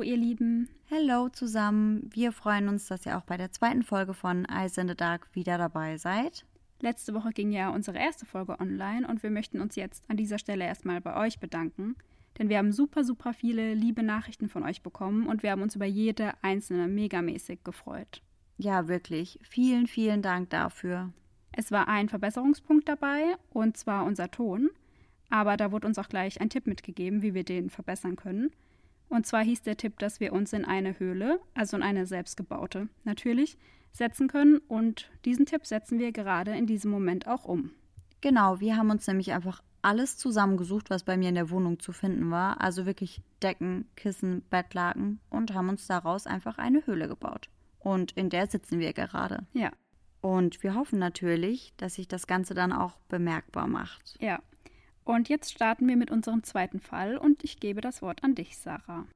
Hallo ihr Lieben. Hallo zusammen. Wir freuen uns, dass ihr auch bei der zweiten Folge von Eyes in the Dark wieder dabei seid. Letzte Woche ging ja unsere erste Folge online und wir möchten uns jetzt an dieser Stelle erstmal bei euch bedanken, denn wir haben super, super viele liebe Nachrichten von euch bekommen und wir haben uns über jede einzelne megamäßig gefreut. Ja, wirklich. Vielen, vielen Dank dafür. Es war ein Verbesserungspunkt dabei und zwar unser Ton, aber da wurde uns auch gleich ein Tipp mitgegeben, wie wir den verbessern können. Und zwar hieß der Tipp, dass wir uns in eine Höhle, also in eine selbstgebaute, natürlich, setzen können. Und diesen Tipp setzen wir gerade in diesem Moment auch um. Genau, wir haben uns nämlich einfach alles zusammengesucht, was bei mir in der Wohnung zu finden war. Also wirklich Decken, Kissen, Bettlaken und haben uns daraus einfach eine Höhle gebaut. Und in der sitzen wir gerade. Ja. Und wir hoffen natürlich, dass sich das Ganze dann auch bemerkbar macht. Ja. Und jetzt starten wir mit unserem zweiten Fall und ich gebe das Wort an dich, Sarah.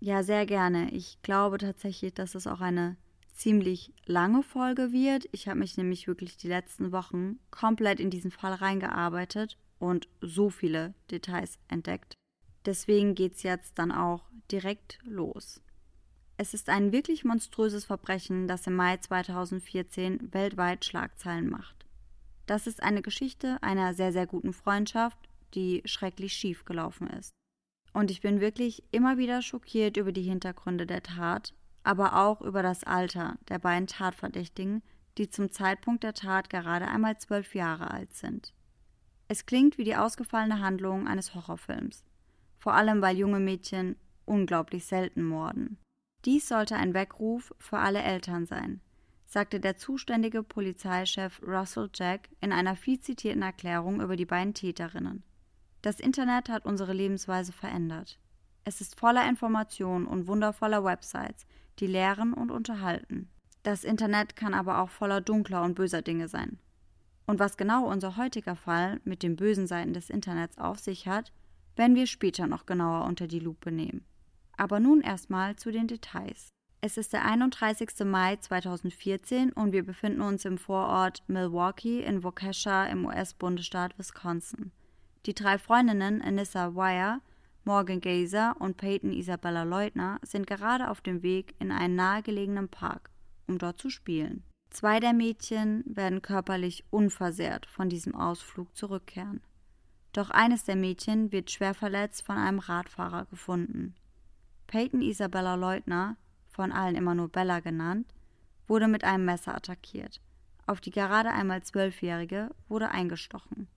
Ja, sehr gerne. Ich glaube tatsächlich, dass es auch eine ziemlich lange Folge wird. Ich habe mich nämlich wirklich die letzten Wochen komplett in diesen Fall reingearbeitet und so viele Details entdeckt. Deswegen geht es jetzt dann auch direkt los. Es ist ein wirklich monströses Verbrechen, das im Mai 2014 weltweit Schlagzeilen macht. Das ist eine Geschichte einer sehr, sehr guten Freundschaft die schrecklich schief gelaufen ist. Und ich bin wirklich immer wieder schockiert über die Hintergründe der Tat, aber auch über das Alter der beiden Tatverdächtigen, die zum Zeitpunkt der Tat gerade einmal zwölf Jahre alt sind. Es klingt wie die ausgefallene Handlung eines Horrorfilms, vor allem weil junge Mädchen unglaublich selten morden. Dies sollte ein Weckruf für alle Eltern sein, sagte der zuständige Polizeichef Russell Jack in einer viel zitierten Erklärung über die beiden Täterinnen. Das Internet hat unsere Lebensweise verändert. Es ist voller Informationen und wundervoller Websites, die lehren und unterhalten. Das Internet kann aber auch voller dunkler und böser Dinge sein. Und was genau unser heutiger Fall mit den bösen Seiten des Internets auf sich hat, werden wir später noch genauer unter die Lupe nehmen. Aber nun erstmal zu den Details. Es ist der 31. Mai 2014 und wir befinden uns im Vorort Milwaukee in Waukesha im US-Bundesstaat Wisconsin. Die drei Freundinnen Anissa Wire, Morgan Gazer und Peyton Isabella Leutner sind gerade auf dem Weg in einen nahegelegenen Park, um dort zu spielen. Zwei der Mädchen werden körperlich unversehrt von diesem Ausflug zurückkehren. Doch eines der Mädchen wird schwer verletzt von einem Radfahrer gefunden. Peyton Isabella Leutner, von allen immer nur Bella genannt, wurde mit einem Messer attackiert. Auf die gerade einmal Zwölfjährige wurde eingestochen.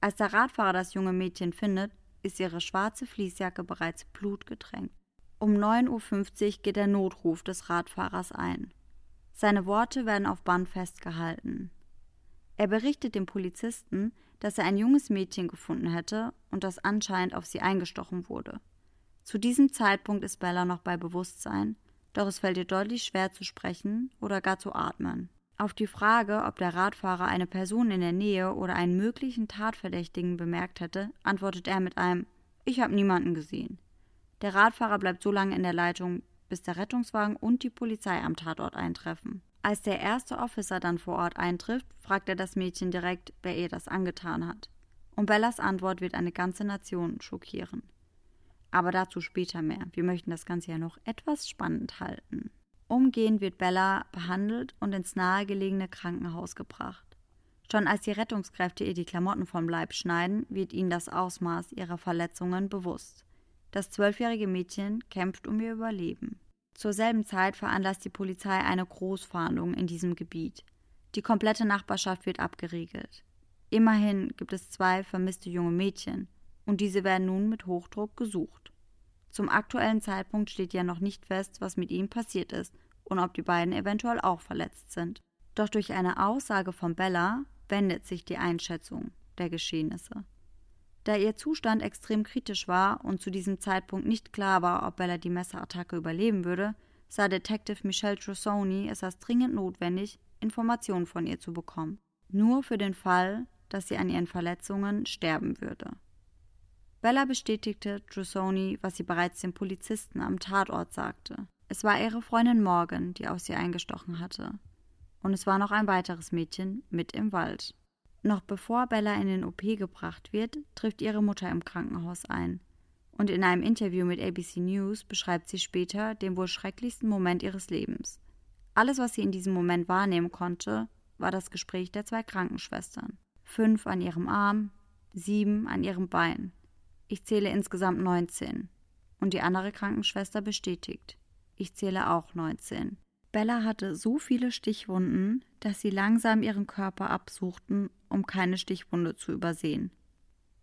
Als der Radfahrer das junge Mädchen findet, ist ihre schwarze Fließjacke bereits blutgetränkt. Um 9.50 Uhr geht der Notruf des Radfahrers ein. Seine Worte werden auf Band festgehalten. Er berichtet dem Polizisten, dass er ein junges Mädchen gefunden hätte und das anscheinend auf sie eingestochen wurde. Zu diesem Zeitpunkt ist Bella noch bei Bewusstsein, doch es fällt ihr deutlich schwer zu sprechen oder gar zu atmen. Auf die Frage, ob der Radfahrer eine Person in der Nähe oder einen möglichen Tatverdächtigen bemerkt hätte, antwortet er mit einem Ich habe niemanden gesehen. Der Radfahrer bleibt so lange in der Leitung, bis der Rettungswagen und die Polizei am Tatort eintreffen. Als der erste Officer dann vor Ort eintrifft, fragt er das Mädchen direkt, wer ihr das angetan hat. Und Bellas Antwort wird eine ganze Nation schockieren. Aber dazu später mehr. Wir möchten das Ganze ja noch etwas spannend halten. Umgehend wird Bella behandelt und ins nahegelegene Krankenhaus gebracht. Schon als die Rettungskräfte ihr die Klamotten vom Leib schneiden, wird ihnen das Ausmaß ihrer Verletzungen bewusst. Das zwölfjährige Mädchen kämpft um ihr Überleben. Zur selben Zeit veranlasst die Polizei eine Großfahndung in diesem Gebiet. Die komplette Nachbarschaft wird abgeriegelt. Immerhin gibt es zwei vermisste junge Mädchen, und diese werden nun mit Hochdruck gesucht. Zum aktuellen Zeitpunkt steht ja noch nicht fest, was mit ihnen passiert ist und ob die beiden eventuell auch verletzt sind. Doch durch eine Aussage von Bella wendet sich die Einschätzung der Geschehnisse. Da ihr Zustand extrem kritisch war und zu diesem Zeitpunkt nicht klar war, ob Bella die Messerattacke überleben würde, sah Detective Michelle Trussoni es als dringend notwendig, Informationen von ihr zu bekommen. Nur für den Fall, dass sie an ihren Verletzungen sterben würde. Bella bestätigte Trussoni, was sie bereits dem Polizisten am Tatort sagte. Es war ihre Freundin Morgan, die auf sie eingestochen hatte. Und es war noch ein weiteres Mädchen mit im Wald. Noch bevor Bella in den OP gebracht wird, trifft ihre Mutter im Krankenhaus ein. Und in einem Interview mit ABC News beschreibt sie später den wohl schrecklichsten Moment ihres Lebens. Alles, was sie in diesem Moment wahrnehmen konnte, war das Gespräch der zwei Krankenschwestern. Fünf an ihrem Arm, sieben an ihrem Bein. Ich zähle insgesamt 19. Und die andere Krankenschwester bestätigt. Ich zähle auch 19. Bella hatte so viele Stichwunden, dass sie langsam ihren Körper absuchten, um keine Stichwunde zu übersehen.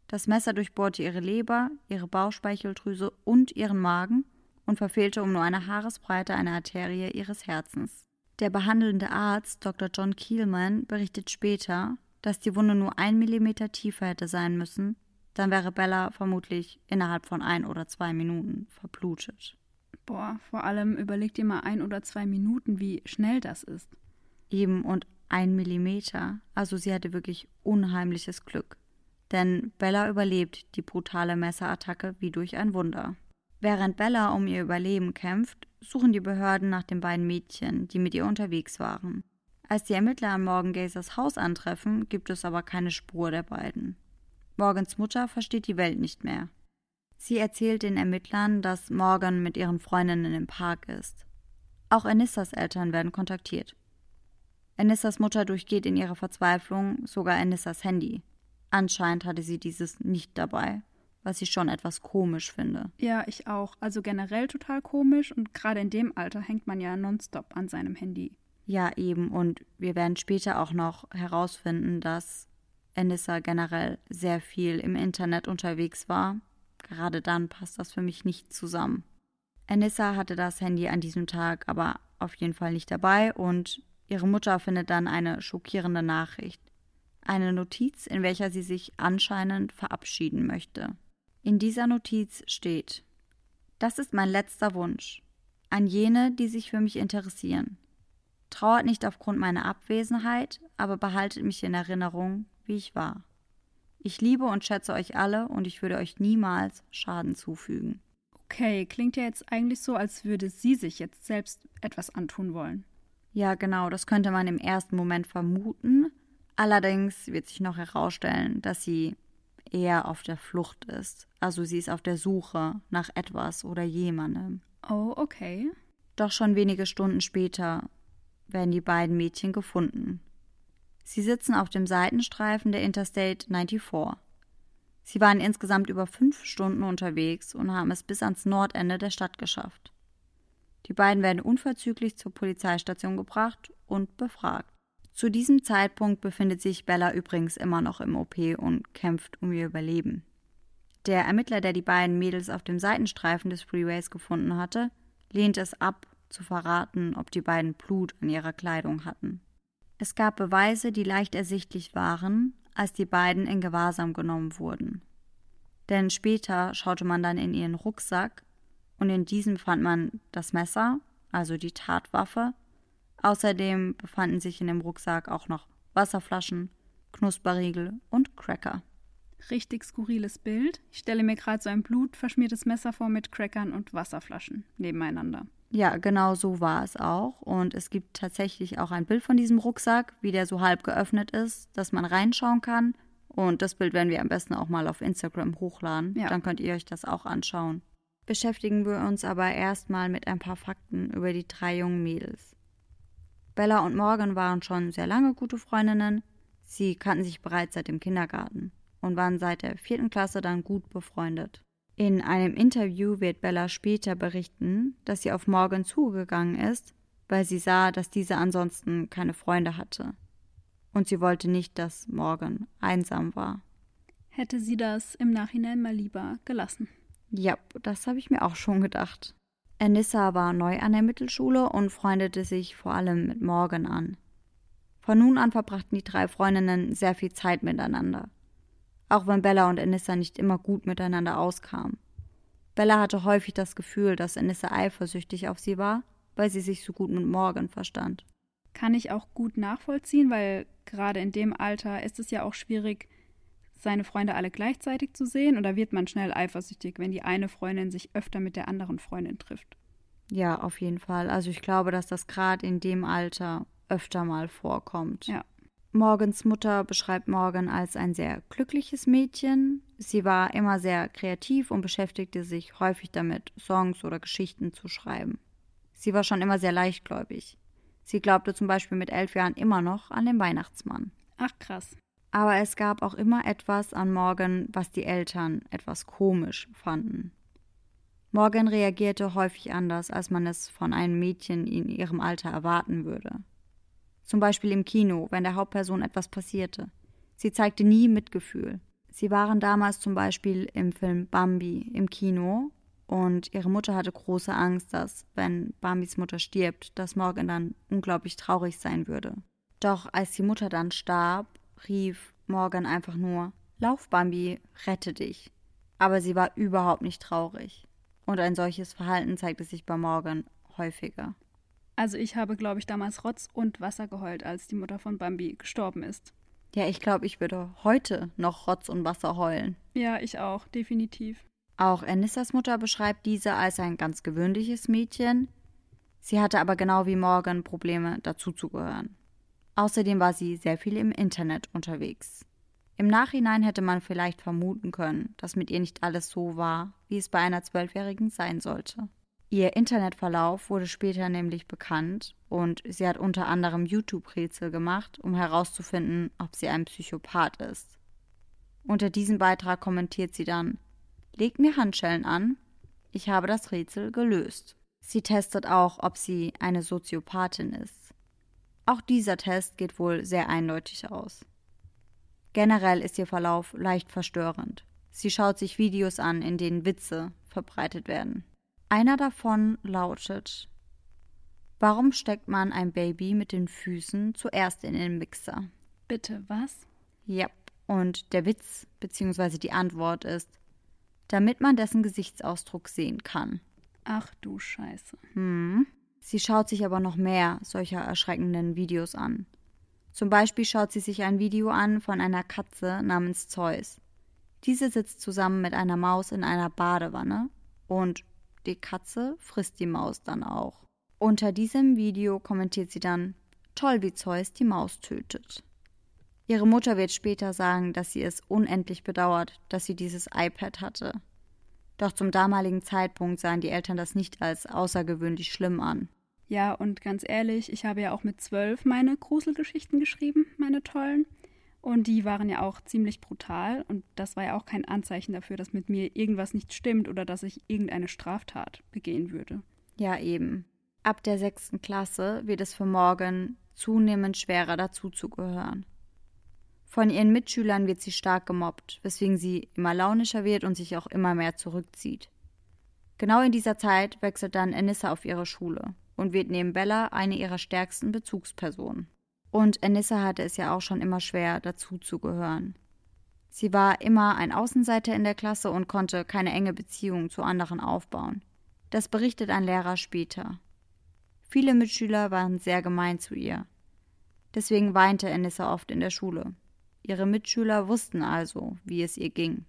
Das Messer durchbohrte ihre Leber, ihre Bauchspeicheldrüse und ihren Magen und verfehlte um nur eine Haaresbreite eine Arterie ihres Herzens. Der behandelnde Arzt Dr. John Kielman berichtet später, dass die Wunde nur ein Millimeter tiefer hätte sein müssen, dann wäre Bella vermutlich innerhalb von ein oder zwei Minuten verblutet. Boah, vor allem überleg dir mal ein oder zwei Minuten, wie schnell das ist. Eben und ein Millimeter. Also sie hatte wirklich unheimliches Glück denn Bella überlebt die brutale Messerattacke wie durch ein Wunder. Während Bella um ihr Überleben kämpft, suchen die Behörden nach den beiden Mädchen, die mit ihr unterwegs waren. Als die Ermittler am Morgan Gazers Haus antreffen, gibt es aber keine Spur der beiden. Morgans Mutter versteht die Welt nicht mehr. Sie erzählt den Ermittlern, dass Morgan mit ihren Freundinnen im Park ist. Auch Anissas Eltern werden kontaktiert. Anissas Mutter durchgeht in ihrer Verzweiflung sogar Anissas Handy. Anscheinend hatte sie dieses nicht dabei, was ich schon etwas komisch finde. Ja, ich auch. Also generell total komisch und gerade in dem Alter hängt man ja nonstop an seinem Handy. Ja, eben. Und wir werden später auch noch herausfinden, dass Anissa generell sehr viel im Internet unterwegs war. Gerade dann passt das für mich nicht zusammen. Anissa hatte das Handy an diesem Tag aber auf jeden Fall nicht dabei und ihre Mutter findet dann eine schockierende Nachricht eine Notiz, in welcher sie sich anscheinend verabschieden möchte. In dieser Notiz steht Das ist mein letzter Wunsch an jene, die sich für mich interessieren. Trauert nicht aufgrund meiner Abwesenheit, aber behaltet mich in Erinnerung, wie ich war. Ich liebe und schätze euch alle und ich würde euch niemals Schaden zufügen. Okay, klingt ja jetzt eigentlich so, als würde sie sich jetzt selbst etwas antun wollen. Ja, genau, das könnte man im ersten Moment vermuten, Allerdings wird sich noch herausstellen, dass sie eher auf der Flucht ist. Also sie ist auf der Suche nach etwas oder jemandem. Oh, okay. Doch schon wenige Stunden später werden die beiden Mädchen gefunden. Sie sitzen auf dem Seitenstreifen der Interstate 94. Sie waren insgesamt über fünf Stunden unterwegs und haben es bis ans Nordende der Stadt geschafft. Die beiden werden unverzüglich zur Polizeistation gebracht und befragt. Zu diesem Zeitpunkt befindet sich Bella übrigens immer noch im OP und kämpft um ihr Überleben. Der Ermittler, der die beiden Mädels auf dem Seitenstreifen des Freeways gefunden hatte, lehnt es ab, zu verraten, ob die beiden Blut an ihrer Kleidung hatten. Es gab Beweise, die leicht ersichtlich waren, als die beiden in Gewahrsam genommen wurden. Denn später schaute man dann in ihren Rucksack und in diesem fand man das Messer, also die Tatwaffe, Außerdem befanden sich in dem Rucksack auch noch Wasserflaschen, Knusperriegel und Cracker. Richtig skurriles Bild. Ich stelle mir gerade so ein blutverschmiertes Messer vor mit Crackern und Wasserflaschen nebeneinander. Ja, genau so war es auch. Und es gibt tatsächlich auch ein Bild von diesem Rucksack, wie der so halb geöffnet ist, dass man reinschauen kann. Und das Bild werden wir am besten auch mal auf Instagram hochladen. Ja. Dann könnt ihr euch das auch anschauen. Beschäftigen wir uns aber erstmal mit ein paar Fakten über die drei jungen Mädels. Bella und Morgan waren schon sehr lange gute Freundinnen. Sie kannten sich bereits seit dem Kindergarten und waren seit der vierten Klasse dann gut befreundet. In einem Interview wird Bella später berichten, dass sie auf Morgan zugegangen ist, weil sie sah, dass diese ansonsten keine Freunde hatte. Und sie wollte nicht, dass Morgan einsam war. Hätte sie das im Nachhinein mal lieber gelassen. Ja, das habe ich mir auch schon gedacht. Anissa war neu an der Mittelschule und freundete sich vor allem mit Morgan an. Von nun an verbrachten die drei Freundinnen sehr viel Zeit miteinander. Auch wenn Bella und Anissa nicht immer gut miteinander auskamen. Bella hatte häufig das Gefühl, dass Anissa eifersüchtig auf sie war, weil sie sich so gut mit Morgan verstand. Kann ich auch gut nachvollziehen, weil gerade in dem Alter ist es ja auch schwierig, seine Freunde alle gleichzeitig zu sehen oder wird man schnell eifersüchtig, wenn die eine Freundin sich öfter mit der anderen Freundin trifft? Ja, auf jeden Fall. Also ich glaube, dass das gerade in dem Alter öfter mal vorkommt. Ja. Morgans Mutter beschreibt Morgan als ein sehr glückliches Mädchen. Sie war immer sehr kreativ und beschäftigte sich häufig damit, Songs oder Geschichten zu schreiben. Sie war schon immer sehr leichtgläubig. Sie glaubte zum Beispiel mit elf Jahren immer noch an den Weihnachtsmann. Ach krass. Aber es gab auch immer etwas an Morgan, was die Eltern etwas komisch fanden. Morgan reagierte häufig anders, als man es von einem Mädchen in ihrem Alter erwarten würde. Zum Beispiel im Kino, wenn der Hauptperson etwas passierte. Sie zeigte nie Mitgefühl. Sie waren damals zum Beispiel im Film Bambi im Kino und ihre Mutter hatte große Angst, dass, wenn Bambis Mutter stirbt, dass Morgan dann unglaublich traurig sein würde. Doch als die Mutter dann starb, rief Morgan einfach nur Lauf, Bambi, rette dich. Aber sie war überhaupt nicht traurig. Und ein solches Verhalten zeigte sich bei Morgan häufiger. Also ich habe, glaube ich, damals Rotz und Wasser geheult, als die Mutter von Bambi gestorben ist. Ja, ich glaube, ich würde heute noch Rotz und Wasser heulen. Ja, ich auch, definitiv. Auch Anissas Mutter beschreibt diese als ein ganz gewöhnliches Mädchen. Sie hatte aber genau wie Morgan Probleme, dazuzugehören. Außerdem war sie sehr viel im Internet unterwegs. Im Nachhinein hätte man vielleicht vermuten können, dass mit ihr nicht alles so war, wie es bei einer Zwölfjährigen sein sollte. Ihr Internetverlauf wurde später nämlich bekannt und sie hat unter anderem YouTube-Rätsel gemacht, um herauszufinden, ob sie ein Psychopath ist. Unter diesem Beitrag kommentiert sie dann: Legt mir Handschellen an, ich habe das Rätsel gelöst. Sie testet auch, ob sie eine Soziopathin ist. Auch dieser Test geht wohl sehr eindeutig aus. Generell ist ihr Verlauf leicht verstörend. Sie schaut sich Videos an, in denen Witze verbreitet werden. Einer davon lautet Warum steckt man ein Baby mit den Füßen zuerst in den Mixer? Bitte, was? Ja, und der Witz bzw. die Antwort ist, damit man dessen Gesichtsausdruck sehen kann. Ach du Scheiße. Hm. Sie schaut sich aber noch mehr solcher erschreckenden Videos an. Zum Beispiel schaut sie sich ein Video an von einer Katze namens Zeus. Diese sitzt zusammen mit einer Maus in einer Badewanne und die Katze frisst die Maus dann auch. Unter diesem Video kommentiert sie dann, toll wie Zeus die Maus tötet. Ihre Mutter wird später sagen, dass sie es unendlich bedauert, dass sie dieses iPad hatte. Doch zum damaligen Zeitpunkt sahen die Eltern das nicht als außergewöhnlich schlimm an. Ja, und ganz ehrlich, ich habe ja auch mit zwölf meine Gruselgeschichten geschrieben, meine tollen. Und die waren ja auch ziemlich brutal und das war ja auch kein Anzeichen dafür, dass mit mir irgendwas nicht stimmt oder dass ich irgendeine Straftat begehen würde. Ja, eben. Ab der sechsten Klasse wird es für Morgan zunehmend schwerer dazuzugehören. Von ihren Mitschülern wird sie stark gemobbt, weswegen sie immer launischer wird und sich auch immer mehr zurückzieht. Genau in dieser Zeit wechselt dann Anissa auf ihre Schule und wird neben Bella eine ihrer stärksten Bezugspersonen. Und Anissa hatte es ja auch schon immer schwer, dazu zu gehören. Sie war immer ein Außenseiter in der Klasse und konnte keine enge Beziehung zu anderen aufbauen. Das berichtet ein Lehrer später. Viele Mitschüler waren sehr gemein zu ihr. Deswegen weinte Anissa oft in der Schule. Ihre Mitschüler wussten also, wie es ihr ging.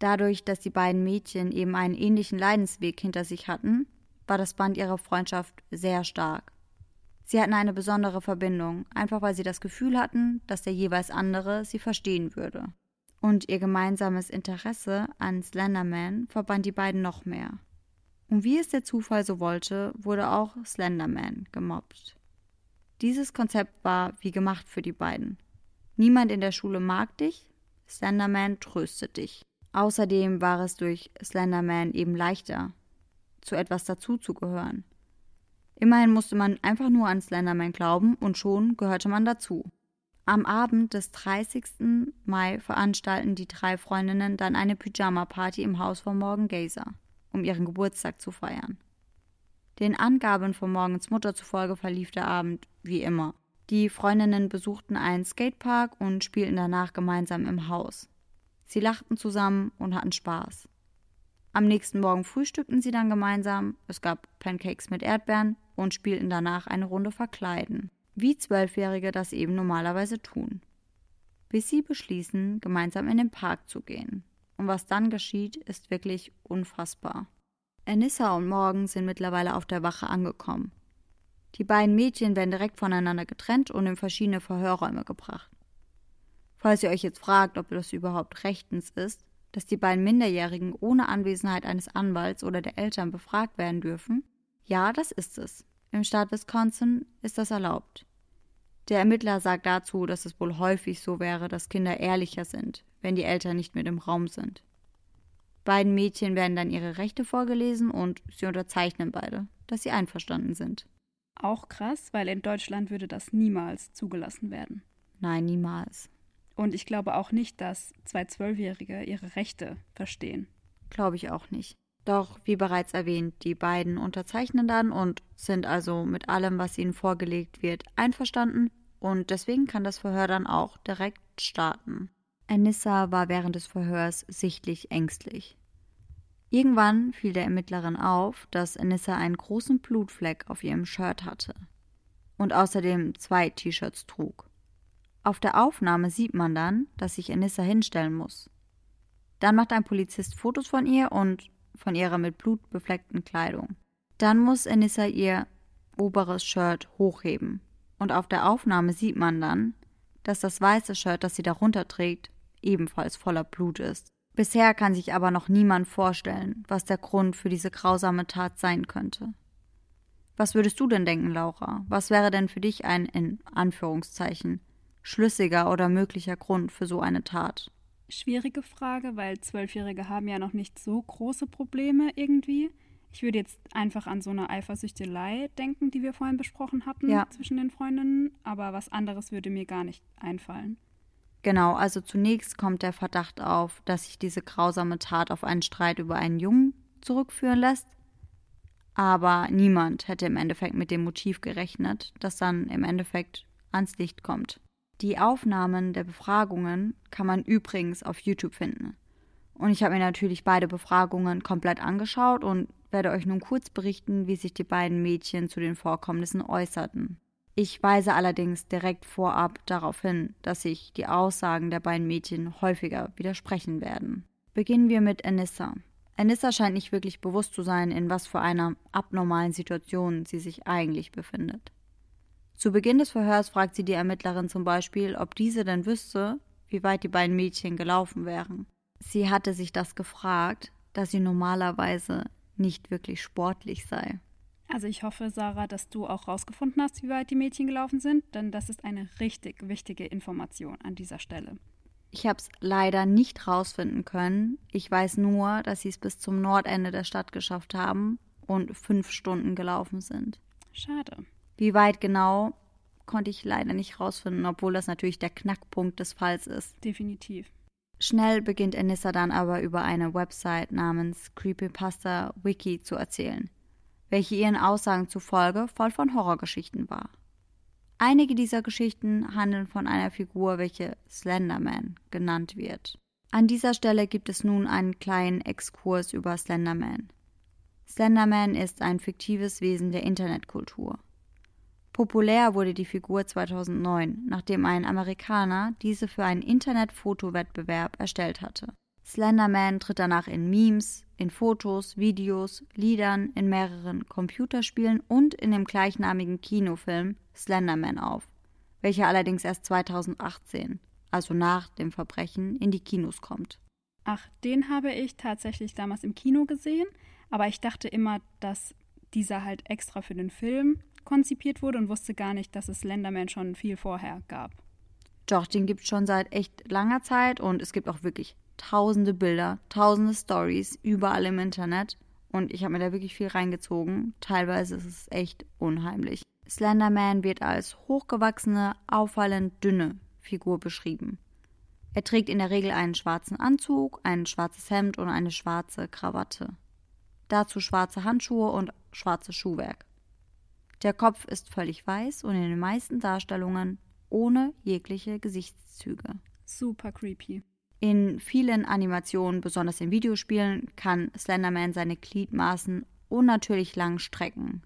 Dadurch, dass die beiden Mädchen eben einen ähnlichen Leidensweg hinter sich hatten, war das Band ihrer Freundschaft sehr stark. Sie hatten eine besondere Verbindung, einfach weil sie das Gefühl hatten, dass der jeweils andere sie verstehen würde. Und ihr gemeinsames Interesse an Slenderman verband die beiden noch mehr. Und wie es der Zufall so wollte, wurde auch Slenderman gemobbt. Dieses Konzept war wie gemacht für die beiden. Niemand in der Schule mag dich, Slenderman tröstet dich. Außerdem war es durch Slenderman eben leichter, zu etwas dazuzugehören. Immerhin musste man einfach nur an Slenderman glauben und schon gehörte man dazu. Am Abend des 30. Mai veranstalten die drei Freundinnen dann eine Pyjama-Party im Haus von Morgan Gazer, um ihren Geburtstag zu feiern. Den Angaben von Morgans Mutter zufolge verlief der Abend wie immer. Die Freundinnen besuchten einen Skatepark und spielten danach gemeinsam im Haus. Sie lachten zusammen und hatten Spaß. Am nächsten Morgen frühstückten sie dann gemeinsam, es gab Pancakes mit Erdbeeren und spielten danach eine Runde Verkleiden, wie Zwölfjährige das eben normalerweise tun. Bis sie beschließen, gemeinsam in den Park zu gehen. Und was dann geschieht, ist wirklich unfassbar. Anissa und Morgan sind mittlerweile auf der Wache angekommen. Die beiden Mädchen werden direkt voneinander getrennt und in verschiedene Verhörräume gebracht. Falls ihr euch jetzt fragt, ob das überhaupt rechtens ist, dass die beiden Minderjährigen ohne Anwesenheit eines Anwalts oder der Eltern befragt werden dürfen, ja, das ist es. Im Staat Wisconsin ist das erlaubt. Der Ermittler sagt dazu, dass es wohl häufig so wäre, dass Kinder ehrlicher sind, wenn die Eltern nicht mit im Raum sind. Beiden Mädchen werden dann ihre Rechte vorgelesen und sie unterzeichnen beide, dass sie einverstanden sind. Auch krass, weil in Deutschland würde das niemals zugelassen werden. Nein, niemals. Und ich glaube auch nicht, dass zwei Zwölfjährige ihre Rechte verstehen. Glaube ich auch nicht. Doch, wie bereits erwähnt, die beiden unterzeichnen dann und sind also mit allem, was ihnen vorgelegt wird, einverstanden und deswegen kann das Verhör dann auch direkt starten. Anissa war während des Verhörs sichtlich ängstlich. Irgendwann fiel der Ermittlerin auf, dass Anissa einen großen Blutfleck auf ihrem Shirt hatte und außerdem zwei T-Shirts trug. Auf der Aufnahme sieht man dann, dass sich Anissa hinstellen muss. Dann macht ein Polizist Fotos von ihr und von ihrer mit Blut befleckten Kleidung. Dann muss Anissa ihr oberes Shirt hochheben. Und auf der Aufnahme sieht man dann, dass das weiße Shirt, das sie darunter trägt, ebenfalls voller Blut ist. Bisher kann sich aber noch niemand vorstellen, was der Grund für diese grausame Tat sein könnte. Was würdest du denn denken, Laura? Was wäre denn für dich ein, in Anführungszeichen, schlüssiger oder möglicher Grund für so eine Tat? Schwierige Frage, weil Zwölfjährige haben ja noch nicht so große Probleme irgendwie. Ich würde jetzt einfach an so eine Eifersüchtelei denken, die wir vorhin besprochen hatten Ja. zwischen den Freundinnen, aber was anderes würde mir gar nicht einfallen. Genau, also zunächst kommt der Verdacht auf, dass sich diese grausame Tat auf einen Streit über einen Jungen zurückführen lässt. Aber niemand hätte im Endeffekt mit dem Motiv gerechnet, das dann im Endeffekt ans Licht kommt. Die Aufnahmen der Befragungen kann man übrigens auf YouTube finden. Und ich habe mir natürlich beide Befragungen komplett angeschaut und werde euch nun kurz berichten, wie sich die beiden Mädchen zu den Vorkommnissen äußerten. Ich weise allerdings direkt vorab darauf hin, dass sich die Aussagen der beiden Mädchen häufiger widersprechen werden. Beginnen wir mit Anissa. Anissa scheint nicht wirklich bewusst zu sein, in was für einer abnormalen Situation sie sich eigentlich befindet. Zu Beginn des Verhörs fragt sie die Ermittlerin zum Beispiel, ob diese denn wüsste, wie weit die beiden Mädchen gelaufen wären. Sie hatte sich das gefragt, da sie normalerweise nicht wirklich sportlich sei. Also ich hoffe, Sarah, dass du auch rausgefunden hast, wie weit die Mädchen gelaufen sind, denn das ist eine richtig wichtige Information an dieser Stelle. Ich habe es leider nicht rausfinden können. Ich weiß nur, dass sie es bis zum Nordende der Stadt geschafft haben und fünf Stunden gelaufen sind. Schade. Wie weit genau, konnte ich leider nicht rausfinden, obwohl das natürlich der Knackpunkt des Falls ist. Definitiv. Schnell beginnt Anissa dann aber über eine Website namens Creepypasta Wiki zu erzählen, welche ihren Aussagen zufolge voll von Horrorgeschichten war. Einige dieser Geschichten handeln von einer Figur, welche Slenderman genannt wird. An dieser Stelle gibt es nun einen kleinen Exkurs über Slenderman. Slenderman ist ein fiktives Wesen der Internetkultur. Populär wurde die Figur 2009, nachdem ein Amerikaner diese für einen Internetfotowettbewerb erstellt hatte. Slenderman tritt danach in Memes, in Fotos, Videos, Liedern, in mehreren Computerspielen und in dem gleichnamigen Kinofilm Slenderman auf, welcher allerdings erst 2018, also nach dem Verbrechen, in die Kinos kommt. Ach, den habe ich tatsächlich damals im Kino gesehen, aber ich dachte immer, dass dieser halt extra für den Film konzipiert wurde und wusste gar nicht, dass es Slenderman schon viel vorher gab. Doch, den gibt es schon seit echt langer Zeit und es gibt auch wirklich tausende Bilder, tausende Stories überall im Internet. Und ich habe mir da wirklich viel reingezogen. Teilweise ist es echt unheimlich. Slenderman wird als hochgewachsene, auffallend dünne Figur beschrieben. Er trägt in der Regel einen schwarzen Anzug, ein schwarzes Hemd und eine schwarze Krawatte. Dazu schwarze Handschuhe und schwarzes Schuhwerk. Der Kopf ist völlig weiß und in den meisten Darstellungen ohne jegliche Gesichtszüge. Super creepy. In vielen Animationen, besonders in Videospielen, kann Slenderman seine Gliedmaßen unnatürlich lang strecken.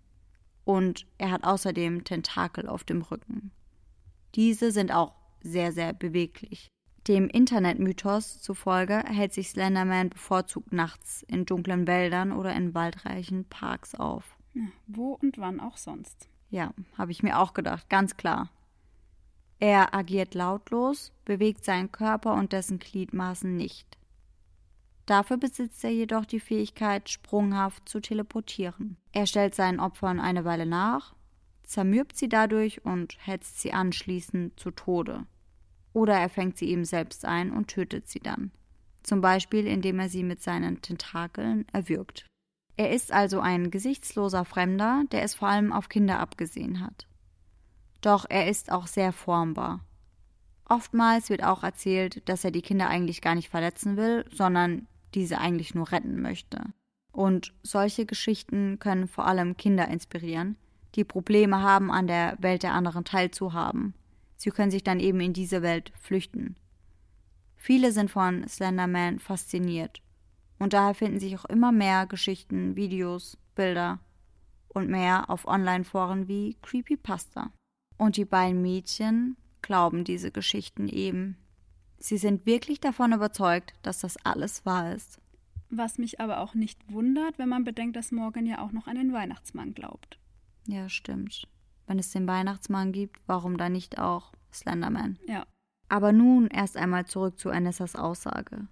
Und er hat außerdem Tentakel auf dem Rücken. Diese sind auch sehr, sehr beweglich. Dem Internetmythos zufolge hält sich Slenderman bevorzugt nachts in dunklen Wäldern oder in waldreichen Parks auf. Wo und wann auch sonst. Ja, habe ich mir auch gedacht, ganz klar. Er agiert lautlos, bewegt seinen Körper und dessen Gliedmaßen nicht. Dafür besitzt er jedoch die Fähigkeit, sprunghaft zu teleportieren. Er stellt seinen Opfern eine Weile nach, zermürbt sie dadurch und hetzt sie anschließend zu Tode. Oder er fängt sie eben selbst ein und tötet sie dann. Zum Beispiel, indem er sie mit seinen Tentakeln erwürgt. Er ist also ein gesichtsloser Fremder, der es vor allem auf Kinder abgesehen hat. Doch er ist auch sehr formbar. Oftmals wird auch erzählt, dass er die Kinder eigentlich gar nicht verletzen will, sondern diese eigentlich nur retten möchte. Und solche Geschichten können vor allem Kinder inspirieren, die Probleme haben, an der Welt der anderen teilzuhaben. Sie können sich dann eben in diese Welt flüchten. Viele sind von Slenderman fasziniert und daher finden sich auch immer mehr Geschichten, Videos, Bilder und mehr auf Online-Foren wie Creepypasta. Und die beiden Mädchen glauben diese Geschichten eben. Sie sind wirklich davon überzeugt, dass das alles wahr ist. Was mich aber auch nicht wundert, wenn man bedenkt, dass Morgan ja auch noch an den Weihnachtsmann glaubt. Ja, stimmt. Wenn es den Weihnachtsmann gibt, warum dann nicht auch Slenderman? Ja. Aber nun erst einmal zurück zu Anessas Aussage.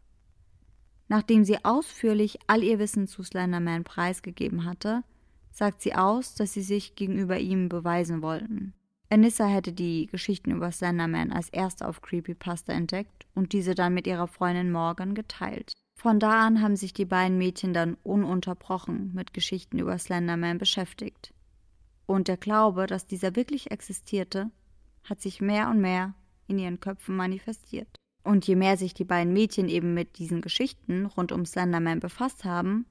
Nachdem sie ausführlich all ihr Wissen zu Slenderman preisgegeben hatte, sagt sie aus, dass sie sich gegenüber ihm beweisen wollten. Anissa hätte die Geschichten über Slenderman als erste auf Creepypasta entdeckt und diese dann mit ihrer Freundin Morgan geteilt. Von da an haben sich die beiden Mädchen dann ununterbrochen mit Geschichten über Slenderman beschäftigt. Und der Glaube, dass dieser wirklich existierte, hat sich mehr und mehr in ihren Köpfen manifestiert. Und je mehr sich die beiden Mädchen eben mit diesen Geschichten rund um Slenderman befasst haben,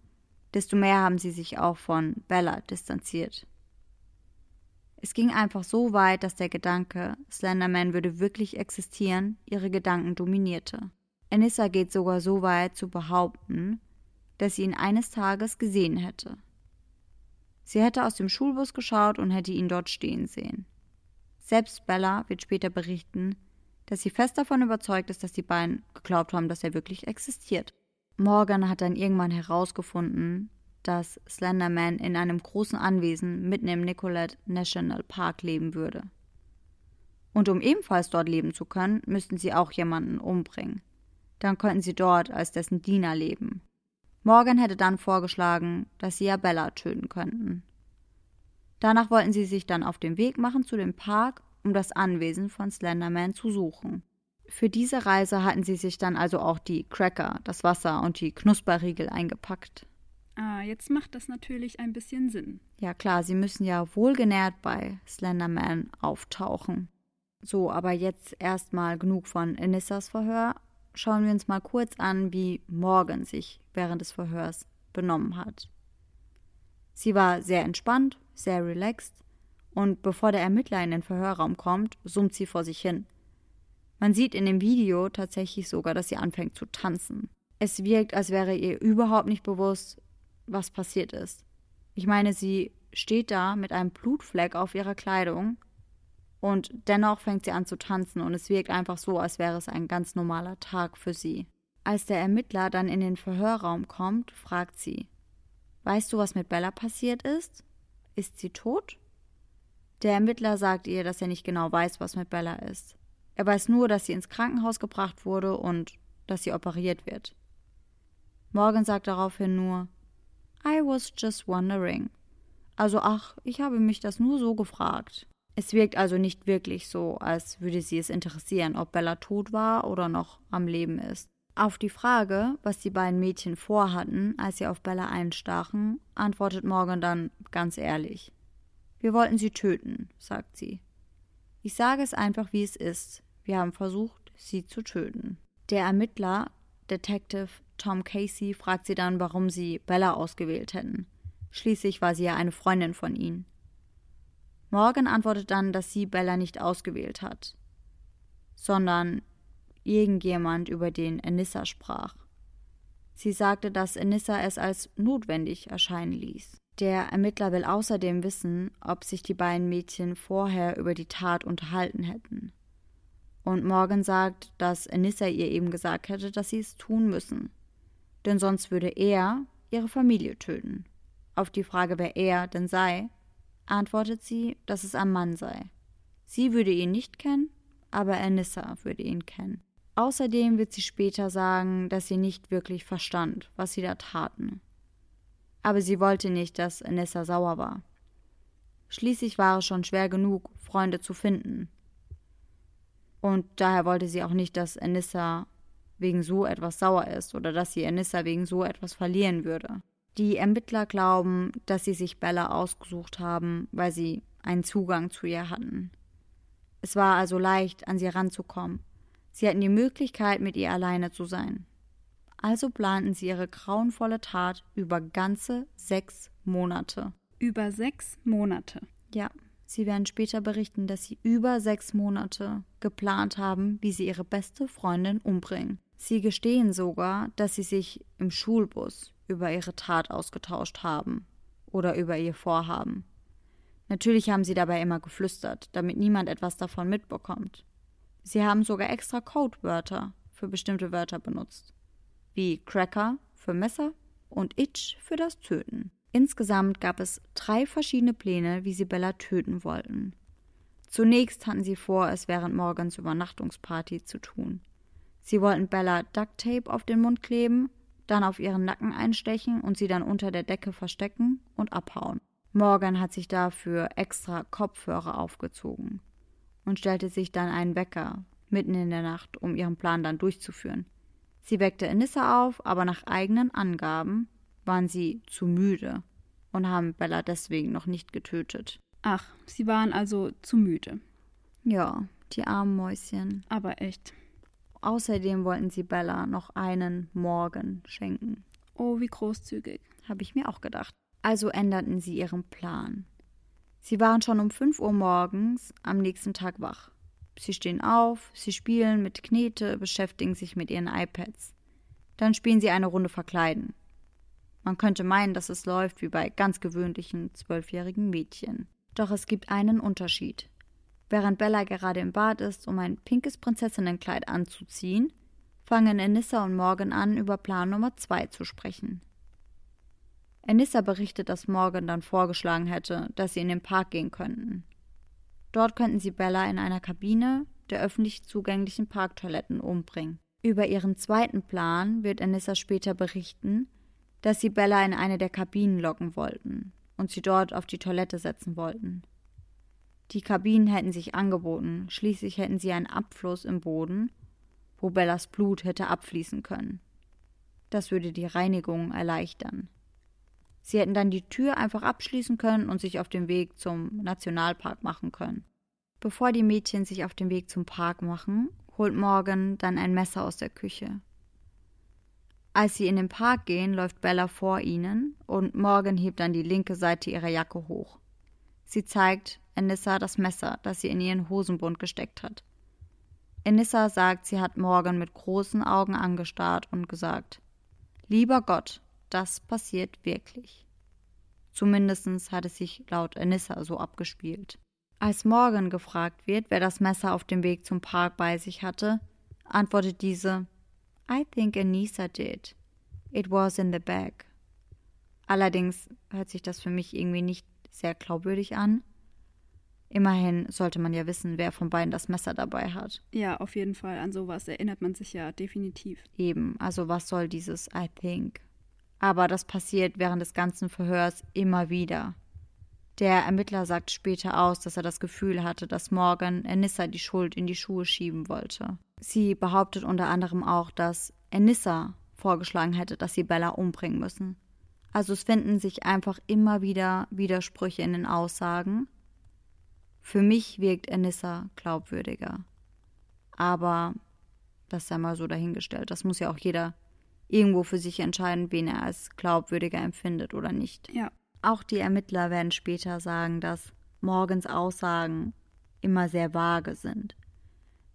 desto mehr haben sie sich auch von Bella distanziert. Es ging einfach so weit, dass der Gedanke, Slenderman würde wirklich existieren, ihre Gedanken dominierte. Anissa geht sogar so weit zu behaupten, dass sie ihn eines Tages gesehen hätte. Sie hätte aus dem Schulbus geschaut und hätte ihn dort stehen sehen. Selbst Bella wird später berichten, dass sie fest davon überzeugt ist, dass die beiden geglaubt haben, dass er wirklich existiert. Morgan hat dann irgendwann herausgefunden, dass Slenderman in einem großen Anwesen mitten im Nicollet National Park leben würde. Und um ebenfalls dort leben zu können, müssten sie auch jemanden umbringen. Dann könnten sie dort als dessen Diener leben. Morgan hätte dann vorgeschlagen, dass sie Bella töten könnten. Danach wollten sie sich dann auf den Weg machen zu dem Park, um das Anwesen von Slenderman zu suchen. Für diese Reise hatten sie sich dann also auch die Cracker, das Wasser und die Knusperriegel eingepackt. Ah, jetzt macht das natürlich ein bisschen Sinn. Ja klar, sie müssen ja wohlgenährt bei Slenderman auftauchen. So, aber jetzt erstmal genug von Anissas Verhör. Schauen wir uns mal kurz an, wie Morgan sich während des Verhörs benommen hat. Sie war sehr entspannt, sehr relaxed und bevor der Ermittler in den Verhörraum kommt, summt sie vor sich hin. Man sieht in dem Video tatsächlich sogar, dass sie anfängt zu tanzen. Es wirkt, als wäre ihr überhaupt nicht bewusst, was passiert ist. Ich meine, sie steht da mit einem Blutfleck auf ihrer Kleidung und dennoch fängt sie an zu tanzen und es wirkt einfach so, als wäre es ein ganz normaler Tag für sie. Als der Ermittler dann in den Verhörraum kommt, fragt sie: Weißt du, was mit Bella passiert ist? Ist sie tot? Der Ermittler sagt ihr, dass er nicht genau weiß, was mit Bella ist. Er weiß nur, dass sie ins Krankenhaus gebracht wurde und dass sie operiert wird. Morgan sagt daraufhin nur, I was just wondering. Also ach, ich habe mich das nur so gefragt. Es wirkt also nicht wirklich so, als würde sie es interessieren, ob Bella tot war oder noch am Leben ist. Auf die Frage, was die beiden Mädchen vorhatten, als sie auf Bella einstachen, antwortet Morgan dann ganz ehrlich. Wir wollten sie töten, sagt sie. Ich sage es einfach, wie es ist. Wir haben versucht, sie zu töten. Der Ermittler, Detective Tom Casey fragt sie dann, warum sie Bella ausgewählt hätten. Schließlich war sie ja eine Freundin von ihnen. Morgan antwortet dann, dass sie Bella nicht ausgewählt hat, sondern irgendjemand, über den Anissa sprach. Sie sagte, dass Anissa es als notwendig erscheinen ließ. Der Ermittler will außerdem wissen, ob sich die beiden Mädchen vorher über die Tat unterhalten hätten. Und Morgan sagt, dass Anissa ihr eben gesagt hätte, dass sie es tun müssen denn sonst würde er ihre Familie töten. Auf die Frage, wer er denn sei, antwortet sie, dass es ein Mann sei. Sie würde ihn nicht kennen, aber Anissa würde ihn kennen. Außerdem wird sie später sagen, dass sie nicht wirklich verstand, was sie da taten. Aber sie wollte nicht, dass Anissa sauer war. Schließlich war es schon schwer genug, Freunde zu finden. Und daher wollte sie auch nicht, dass Anissa wegen so etwas sauer ist oder dass sie Anissa wegen so etwas verlieren würde. Die Ermittler glauben, dass sie sich Bella ausgesucht haben, weil sie einen Zugang zu ihr hatten. Es war also leicht, an sie ranzukommen. Sie hatten die Möglichkeit, mit ihr alleine zu sein. Also planten sie ihre grauenvolle Tat über ganze sechs Monate. Über sechs Monate. Ja, sie werden später berichten, dass sie über sechs Monate geplant haben, wie sie ihre beste Freundin umbringen. Sie gestehen sogar, dass sie sich im Schulbus über ihre Tat ausgetauscht haben oder über ihr Vorhaben. Natürlich haben sie dabei immer geflüstert, damit niemand etwas davon mitbekommt. Sie haben sogar extra Codewörter für bestimmte Wörter benutzt, wie Cracker für Messer und Itch für das Töten. Insgesamt gab es drei verschiedene Pläne, wie sie Bella töten wollten. Zunächst hatten sie vor, es während Morgans Übernachtungsparty zu tun. Sie wollten Bella Ducktape auf den Mund kleben, dann auf ihren Nacken einstechen und sie dann unter der Decke verstecken und abhauen. Morgan hat sich dafür extra Kopfhörer aufgezogen und stellte sich dann einen Wecker mitten in der Nacht, um ihren Plan dann durchzuführen. Sie weckte Enissa auf, aber nach eigenen Angaben waren sie zu müde und haben Bella deswegen noch nicht getötet. Ach, sie waren also zu müde. Ja, die armen Mäuschen. Aber echt. Außerdem wollten sie Bella noch einen Morgen schenken. Oh, wie großzügig. Habe ich mir auch gedacht. Also änderten sie ihren Plan. Sie waren schon um 5 Uhr morgens am nächsten Tag wach. Sie stehen auf, sie spielen mit Knete, beschäftigen sich mit ihren iPads. Dann spielen sie eine Runde Verkleiden. Man könnte meinen, dass es läuft wie bei ganz gewöhnlichen zwölfjährigen Mädchen. Doch es gibt einen Unterschied. Während Bella gerade im Bad ist, um ein pinkes Prinzessinnenkleid anzuziehen, fangen Enissa und Morgan an, über Plan Nummer 2 zu sprechen. Enissa berichtet, dass Morgan dann vorgeschlagen hätte, dass sie in den Park gehen könnten. Dort könnten sie Bella in einer Kabine der öffentlich zugänglichen Parktoiletten umbringen. Über ihren zweiten Plan wird Enissa später berichten, dass sie Bella in eine der Kabinen locken wollten und sie dort auf die Toilette setzen wollten. Die Kabinen hätten sich angeboten, schließlich hätten sie einen Abfluss im Boden, wo Bellas Blut hätte abfließen können. Das würde die Reinigung erleichtern. Sie hätten dann die Tür einfach abschließen können und sich auf den Weg zum Nationalpark machen können. Bevor die Mädchen sich auf den Weg zum Park machen, holt Morgan dann ein Messer aus der Küche. Als sie in den Park gehen, läuft Bella vor ihnen und Morgan hebt dann die linke Seite ihrer Jacke hoch. Sie zeigt Enissa das Messer, das sie in ihren Hosenbund gesteckt hat. Enissa sagt, sie hat Morgan mit großen Augen angestarrt und gesagt: Lieber Gott, das passiert wirklich. Zumindest hat es sich laut Anissa so abgespielt. Als Morgan gefragt wird, wer das Messer auf dem Weg zum Park bei sich hatte, antwortet diese I think Anissa did. It was in the bag. Allerdings hört sich das für mich irgendwie nicht sehr glaubwürdig an. Immerhin sollte man ja wissen, wer von beiden das Messer dabei hat. Ja, auf jeden Fall. An sowas erinnert man sich ja definitiv. Eben, also was soll dieses I think? Aber das passiert während des ganzen Verhörs immer wieder. Der Ermittler sagt später aus, dass er das Gefühl hatte, dass Morgan Enissa die Schuld in die Schuhe schieben wollte. Sie behauptet unter anderem auch, dass Enissa vorgeschlagen hätte, dass sie Bella umbringen müssen. Also es finden sich einfach immer wieder Widersprüche in den Aussagen. Für mich wirkt Enissa glaubwürdiger. Aber das sei mal so dahingestellt. Das muss ja auch jeder irgendwo für sich entscheiden, wen er als glaubwürdiger empfindet oder nicht. Ja. Auch die Ermittler werden später sagen, dass Morgens Aussagen immer sehr vage sind.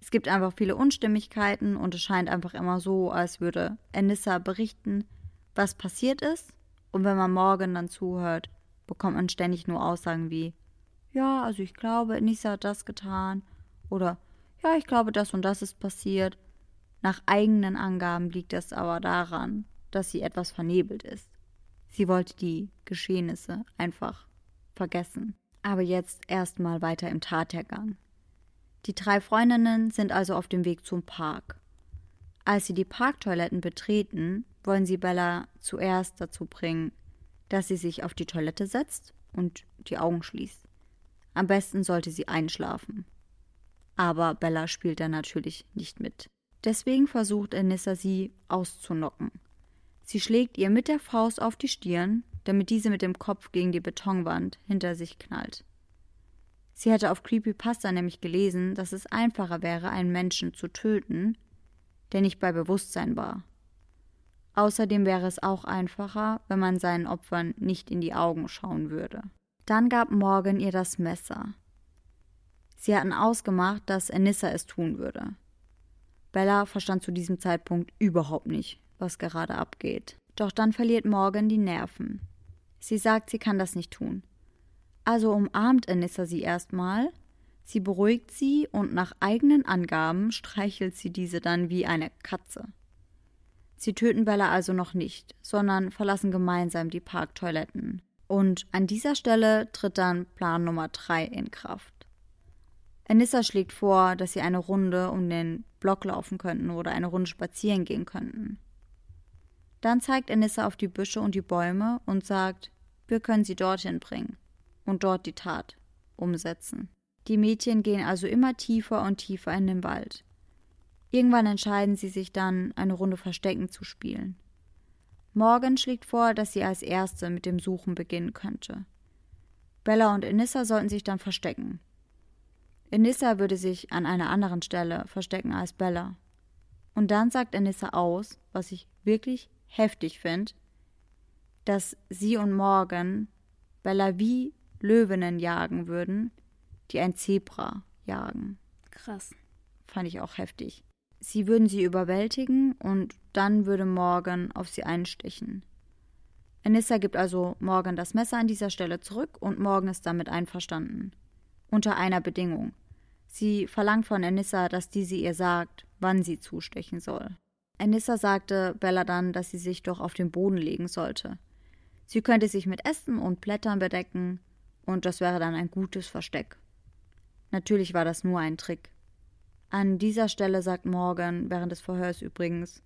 Es gibt einfach viele Unstimmigkeiten und es scheint einfach immer so, als würde Anissa berichten, was passiert ist. Und wenn man Morgan dann zuhört, bekommt man ständig nur Aussagen wie, ja, also ich glaube, Anissa hat das getan. Oder, ja, ich glaube, das und das ist passiert. Nach eigenen Angaben liegt es aber daran, dass sie etwas vernebelt ist. Sie wollte die Geschehnisse einfach vergessen. Aber jetzt erstmal weiter im Tathergang. Die drei Freundinnen sind also auf dem Weg zum Park. Als sie die Parktoiletten betreten, wollen sie Bella zuerst dazu bringen, dass sie sich auf die Toilette setzt und die Augen schließt. Am besten sollte sie einschlafen. Aber Bella spielt da natürlich nicht mit. Deswegen versucht Anissa sie auszunocken. Sie schlägt ihr mit der Faust auf die Stirn, damit diese mit dem Kopf gegen die Betonwand hinter sich knallt. Sie hätte auf Creepypasta nämlich gelesen, dass es einfacher wäre, einen Menschen zu töten, der nicht bei Bewusstsein war. Außerdem wäre es auch einfacher, wenn man seinen Opfern nicht in die Augen schauen würde. Dann gab Morgan ihr das Messer. Sie hatten ausgemacht, dass Anissa es tun würde. Bella verstand zu diesem Zeitpunkt überhaupt nicht, was gerade abgeht. Doch dann verliert Morgan die Nerven. Sie sagt, sie kann das nicht tun. Also umarmt Anissa sie erstmal, sie beruhigt sie und nach eigenen Angaben streichelt sie diese dann wie eine Katze. Sie töten Bella also noch nicht, sondern verlassen gemeinsam die Parktoiletten. Und an dieser Stelle tritt dann Plan Nummer 3 in Kraft. Anissa schlägt vor, dass sie eine Runde um den Block laufen könnten oder eine Runde spazieren gehen könnten. Dann zeigt Anissa auf die Büsche und die Bäume und sagt, wir können sie dorthin bringen und dort die Tat umsetzen. Die Mädchen gehen also immer tiefer und tiefer in den Wald. Irgendwann entscheiden sie sich dann, eine Runde Verstecken zu spielen. Morgan schlägt vor, dass sie als Erste mit dem Suchen beginnen könnte. Bella und Enissa sollten sich dann verstecken. Enissa würde sich an einer anderen Stelle verstecken als Bella. Und dann sagt Enissa aus, was ich wirklich heftig finde, dass sie und Morgan Bella wie Löwinnen jagen würden, die ein Zebra jagen. Krass. Fand ich auch heftig. Sie würden sie überwältigen und dann würde Morgan auf sie einstechen. Anissa gibt also Morgan das Messer an dieser Stelle zurück und Morgan ist damit einverstanden. Unter einer Bedingung. Sie verlangt von Anissa, dass diese ihr sagt, wann sie zustechen soll. Anissa sagte Bella dann, dass sie sich doch auf den Boden legen sollte. Sie könnte sich mit Ästen und Blättern bedecken und das wäre dann ein gutes Versteck. Natürlich war das nur ein Trick. An dieser Stelle sagt Morgan während des Verhörs übrigens,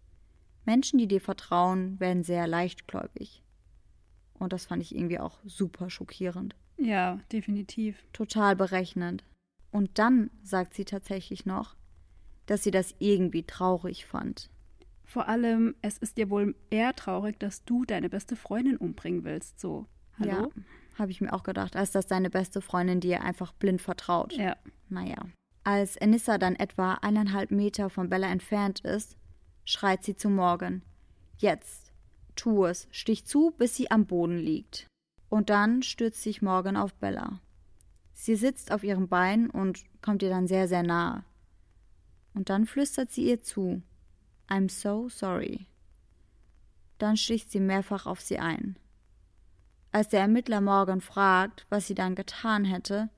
Menschen, die dir vertrauen, werden sehr leichtgläubig. Und das fand ich irgendwie auch super schockierend. Ja, definitiv. Total berechnend. Und dann sagt sie tatsächlich noch, dass sie das irgendwie traurig fand. Vor allem, es ist dir wohl eher traurig, dass du deine beste Freundin umbringen willst, so. Hallo? Ja, habe ich mir auch gedacht, als dass deine beste Freundin dir einfach blind vertraut. Ja. Naja. Als Anissa dann etwa eineinhalb Meter von Bella entfernt ist, schreit sie zu Morgan. Jetzt. Tu es. Stich zu, bis sie am Boden liegt. Und dann stürzt sich Morgan auf Bella. Sie sitzt auf ihrem Bein und kommt ihr dann sehr, sehr nahe. Und dann flüstert sie ihr zu. I'm so sorry. Dann sticht sie mehrfach auf sie ein. Als der Ermittler Morgan fragt, was sie dann getan hätte,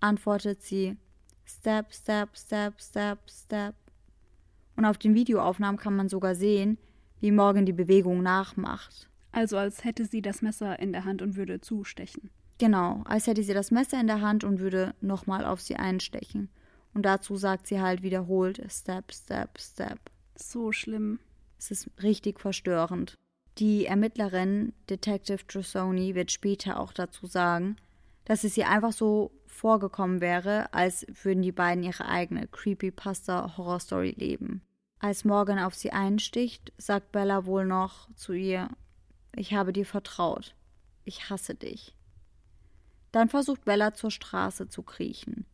antwortet sie Step, Step, Step, Step, Step. Und auf den Videoaufnahmen kann man sogar sehen, wie Morgan die Bewegung nachmacht. Also als hätte sie das Messer in der Hand und würde zustechen. Genau, als hätte sie das Messer in der Hand und würde nochmal auf sie einstechen. Und dazu sagt sie halt wiederholt Step, Step, Step. So schlimm. Es ist richtig verstörend. Die Ermittlerin Detective Trussoni wird später auch dazu sagen, dass es ihr einfach so vorgekommen wäre, als würden die beiden ihre eigene Creepypasta-Horrorstory leben. Als Morgan auf sie einsticht, sagt Bella wohl noch zu ihr: Ich habe dir vertraut. Ich hasse dich. Dann versucht Bella zur Straße zu kriechen.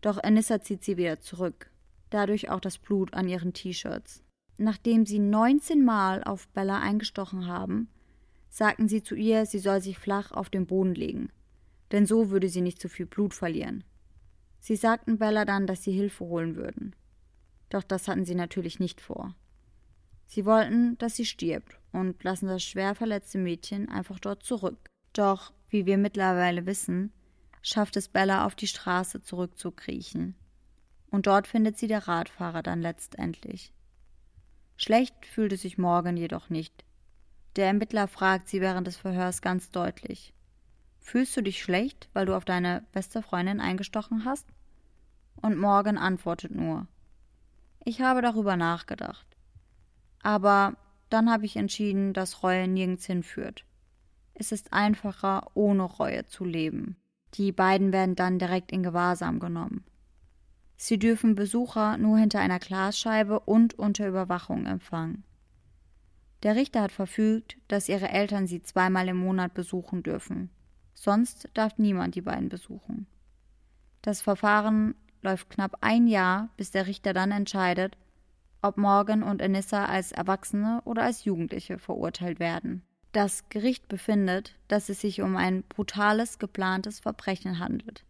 Doch Anissa zieht sie wieder zurück, dadurch auch das Blut an ihren T-Shirts. Nachdem sie 19 Mal auf Bella eingestochen haben, sagten sie zu ihr, sie soll sich flach auf den Boden legen denn so würde sie nicht zu viel Blut verlieren. Sie sagten Bella dann, dass sie Hilfe holen würden. Doch das hatten sie natürlich nicht vor. Sie wollten, dass sie stirbt und lassen das schwer verletzte Mädchen einfach dort zurück. Doch, wie wir mittlerweile wissen, schafft es Bella auf die Straße zurückzukriechen. Und dort findet sie der Radfahrer dann letztendlich. Schlecht fühlte sich Morgan jedoch nicht. Der Ermittler fragt sie während des Verhörs ganz deutlich. Fühlst du dich schlecht, weil du auf deine beste Freundin eingestochen hast? Und Morgan antwortet nur. Ich habe darüber nachgedacht. Aber dann habe ich entschieden, dass Reue nirgends hinführt. Es ist einfacher, ohne Reue zu leben. Die beiden werden dann direkt in Gewahrsam genommen. Sie dürfen Besucher nur hinter einer Glasscheibe und unter Überwachung empfangen. Der Richter hat verfügt, dass ihre Eltern sie zweimal im Monat besuchen dürfen. Sonst darf niemand die beiden besuchen. Das Verfahren läuft knapp ein Jahr, bis der Richter dann entscheidet, ob Morgan und Anissa als Erwachsene oder als Jugendliche verurteilt werden. Das Gericht befindet, dass es sich um ein brutales, geplantes Verbrechen handelt.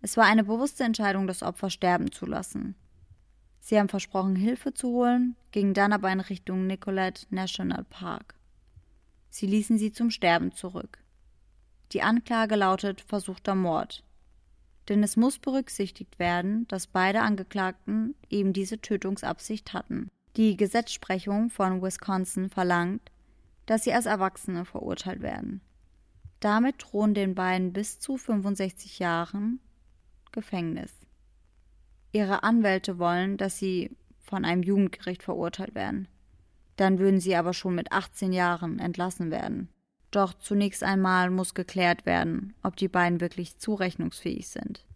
Es war eine bewusste Entscheidung, das Opfer sterben zu lassen. Sie haben versprochen, Hilfe zu holen, gingen dann aber in Richtung Nicolette National Park. Sie ließen sie zum Sterben zurück. Die Anklage lautet versuchter Mord. Denn es muss berücksichtigt werden, dass beide Angeklagten eben diese Tötungsabsicht hatten. Die Gesetzesprechung von Wisconsin verlangt, dass sie als Erwachsene verurteilt werden. Damit drohen den beiden bis zu 65 Jahren Gefängnis. Ihre Anwälte wollen, dass sie von einem Jugendgericht verurteilt werden. Dann würden sie aber schon mit 18 Jahren entlassen werden. Doch zunächst einmal muss geklärt werden, ob die beiden wirklich zurechnungsfähig sind.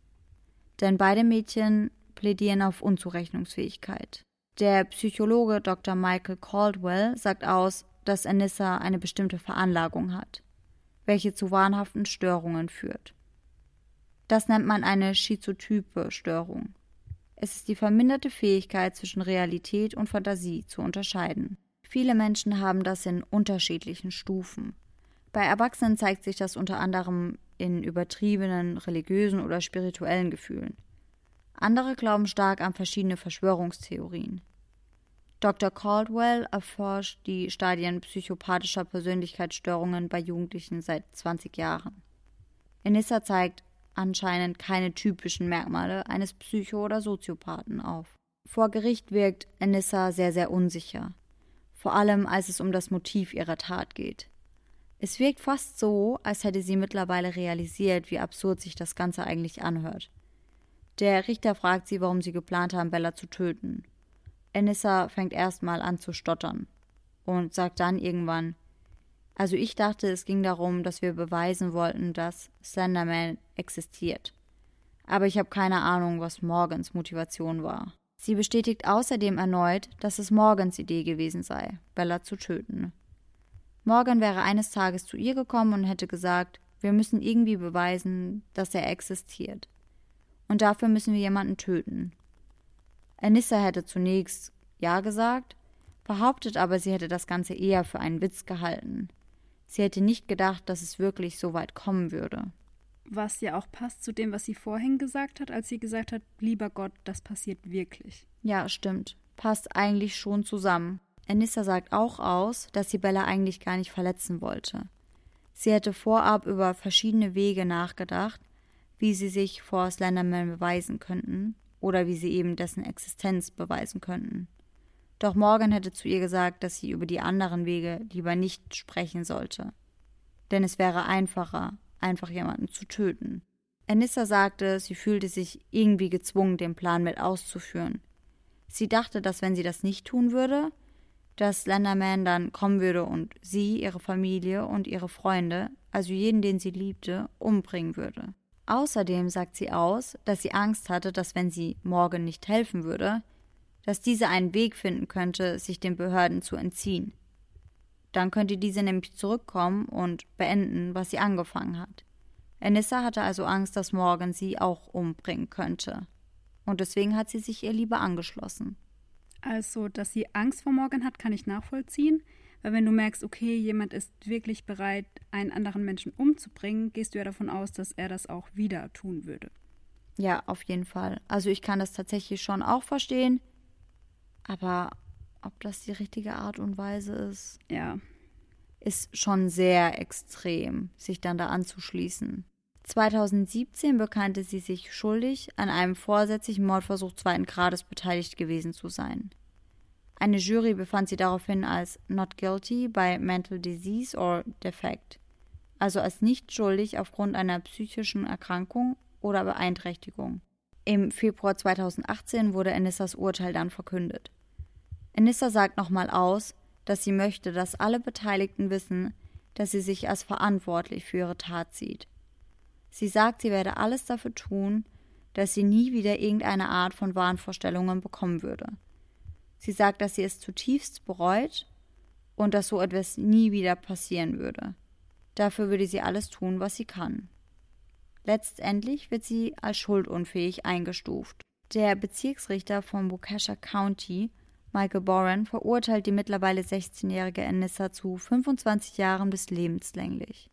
Denn beide Mädchen plädieren auf Unzurechnungsfähigkeit. Der Psychologe Dr. Michael Caldwell sagt aus, dass Anissa eine bestimmte Veranlagung hat, welche zu wahnhaften Störungen führt. Das nennt man eine schizotype Störung. Es ist die verminderte Fähigkeit zwischen Realität und Fantasie zu unterscheiden. Viele Menschen haben das in unterschiedlichen Stufen. Bei Erwachsenen zeigt sich das unter anderem in übertriebenen religiösen oder spirituellen Gefühlen. Andere glauben stark an verschiedene Verschwörungstheorien. Dr. Caldwell erforscht die Stadien psychopathischer Persönlichkeitsstörungen bei Jugendlichen seit 20 Jahren. Enissa zeigt anscheinend keine typischen Merkmale eines Psycho- oder Soziopathen auf. Vor Gericht wirkt Enissa sehr, sehr unsicher, vor allem als es um das Motiv ihrer Tat geht. Es wirkt fast so, als hätte sie mittlerweile realisiert, wie absurd sich das Ganze eigentlich anhört. Der Richter fragt sie, warum sie geplant haben, Bella zu töten. Enissa fängt erstmal an zu stottern und sagt dann irgendwann, also ich dachte, es ging darum, dass wir beweisen wollten, dass Slenderman existiert. Aber ich habe keine Ahnung, was Morgans Motivation war. Sie bestätigt außerdem erneut, dass es Morgans Idee gewesen sei, Bella zu töten. Morgan wäre eines Tages zu ihr gekommen und hätte gesagt, wir müssen irgendwie beweisen, dass er existiert. Und dafür müssen wir jemanden töten. Anissa hätte zunächst Ja gesagt, behauptet aber, sie hätte das Ganze eher für einen Witz gehalten. Sie hätte nicht gedacht, dass es wirklich so weit kommen würde. Was ja auch passt zu dem, was sie vorhin gesagt hat, als sie gesagt hat, lieber Gott, das passiert wirklich. Ja, stimmt. Passt eigentlich schon zusammen. Anissa sagt auch aus, dass sie Bella eigentlich gar nicht verletzen wollte. Sie hätte vorab über verschiedene Wege nachgedacht, wie sie sich vor Slenderman beweisen könnten oder wie sie eben dessen Existenz beweisen könnten. Doch Morgan hätte zu ihr gesagt, dass sie über die anderen Wege lieber nicht sprechen sollte. Denn es wäre einfacher, einfach jemanden zu töten. Anissa sagte, sie fühlte sich irgendwie gezwungen, den Plan mit auszuführen. Sie dachte, dass wenn sie das nicht tun würde, dass Slenderman dann kommen würde und sie, ihre Familie und ihre Freunde, also jeden, den sie liebte, umbringen würde. Außerdem sagt sie aus, dass sie Angst hatte, dass wenn sie Morgan nicht helfen würde, dass diese einen Weg finden könnte, sich den Behörden zu entziehen. Dann könnte diese nämlich zurückkommen und beenden, was sie angefangen hat. Anissa hatte also Angst, dass Morgan sie auch umbringen könnte. Und deswegen hat sie sich ihr lieber angeschlossen. Also, dass sie Angst vor Morgan hat, kann ich nachvollziehen. Weil wenn du merkst, okay, jemand ist wirklich bereit, einen anderen Menschen umzubringen, gehst du ja davon aus, dass er das auch wieder tun würde. Ja, auf jeden Fall. Also ich kann das tatsächlich schon auch verstehen. Aber ob das die richtige Art und Weise ist, ja, ist schon sehr extrem, sich dann da anzuschließen. 2017 bekannte sie sich schuldig, an einem vorsätzlichen Mordversuch zweiten Grades beteiligt gewesen zu sein. Eine Jury befand sie daraufhin als not guilty by mental disease or defect, also als nicht schuldig aufgrund einer psychischen Erkrankung oder Beeinträchtigung. Im Februar 2018 wurde Enissas Urteil dann verkündet. Enissa sagt nochmal aus, dass sie möchte, dass alle Beteiligten wissen, dass sie sich als verantwortlich für ihre Tat sieht. Sie sagt, sie werde alles dafür tun, dass sie nie wieder irgendeine Art von Wahnvorstellungen bekommen würde. Sie sagt, dass sie es zutiefst bereut und dass so etwas nie wieder passieren würde. Dafür würde sie alles tun, was sie kann. Letztendlich wird sie als schuldunfähig eingestuft. Der Bezirksrichter von Waukesha County, Michael Boren, verurteilt die mittlerweile 16-jährige Anissa zu 25 Jahren bis lebenslänglich.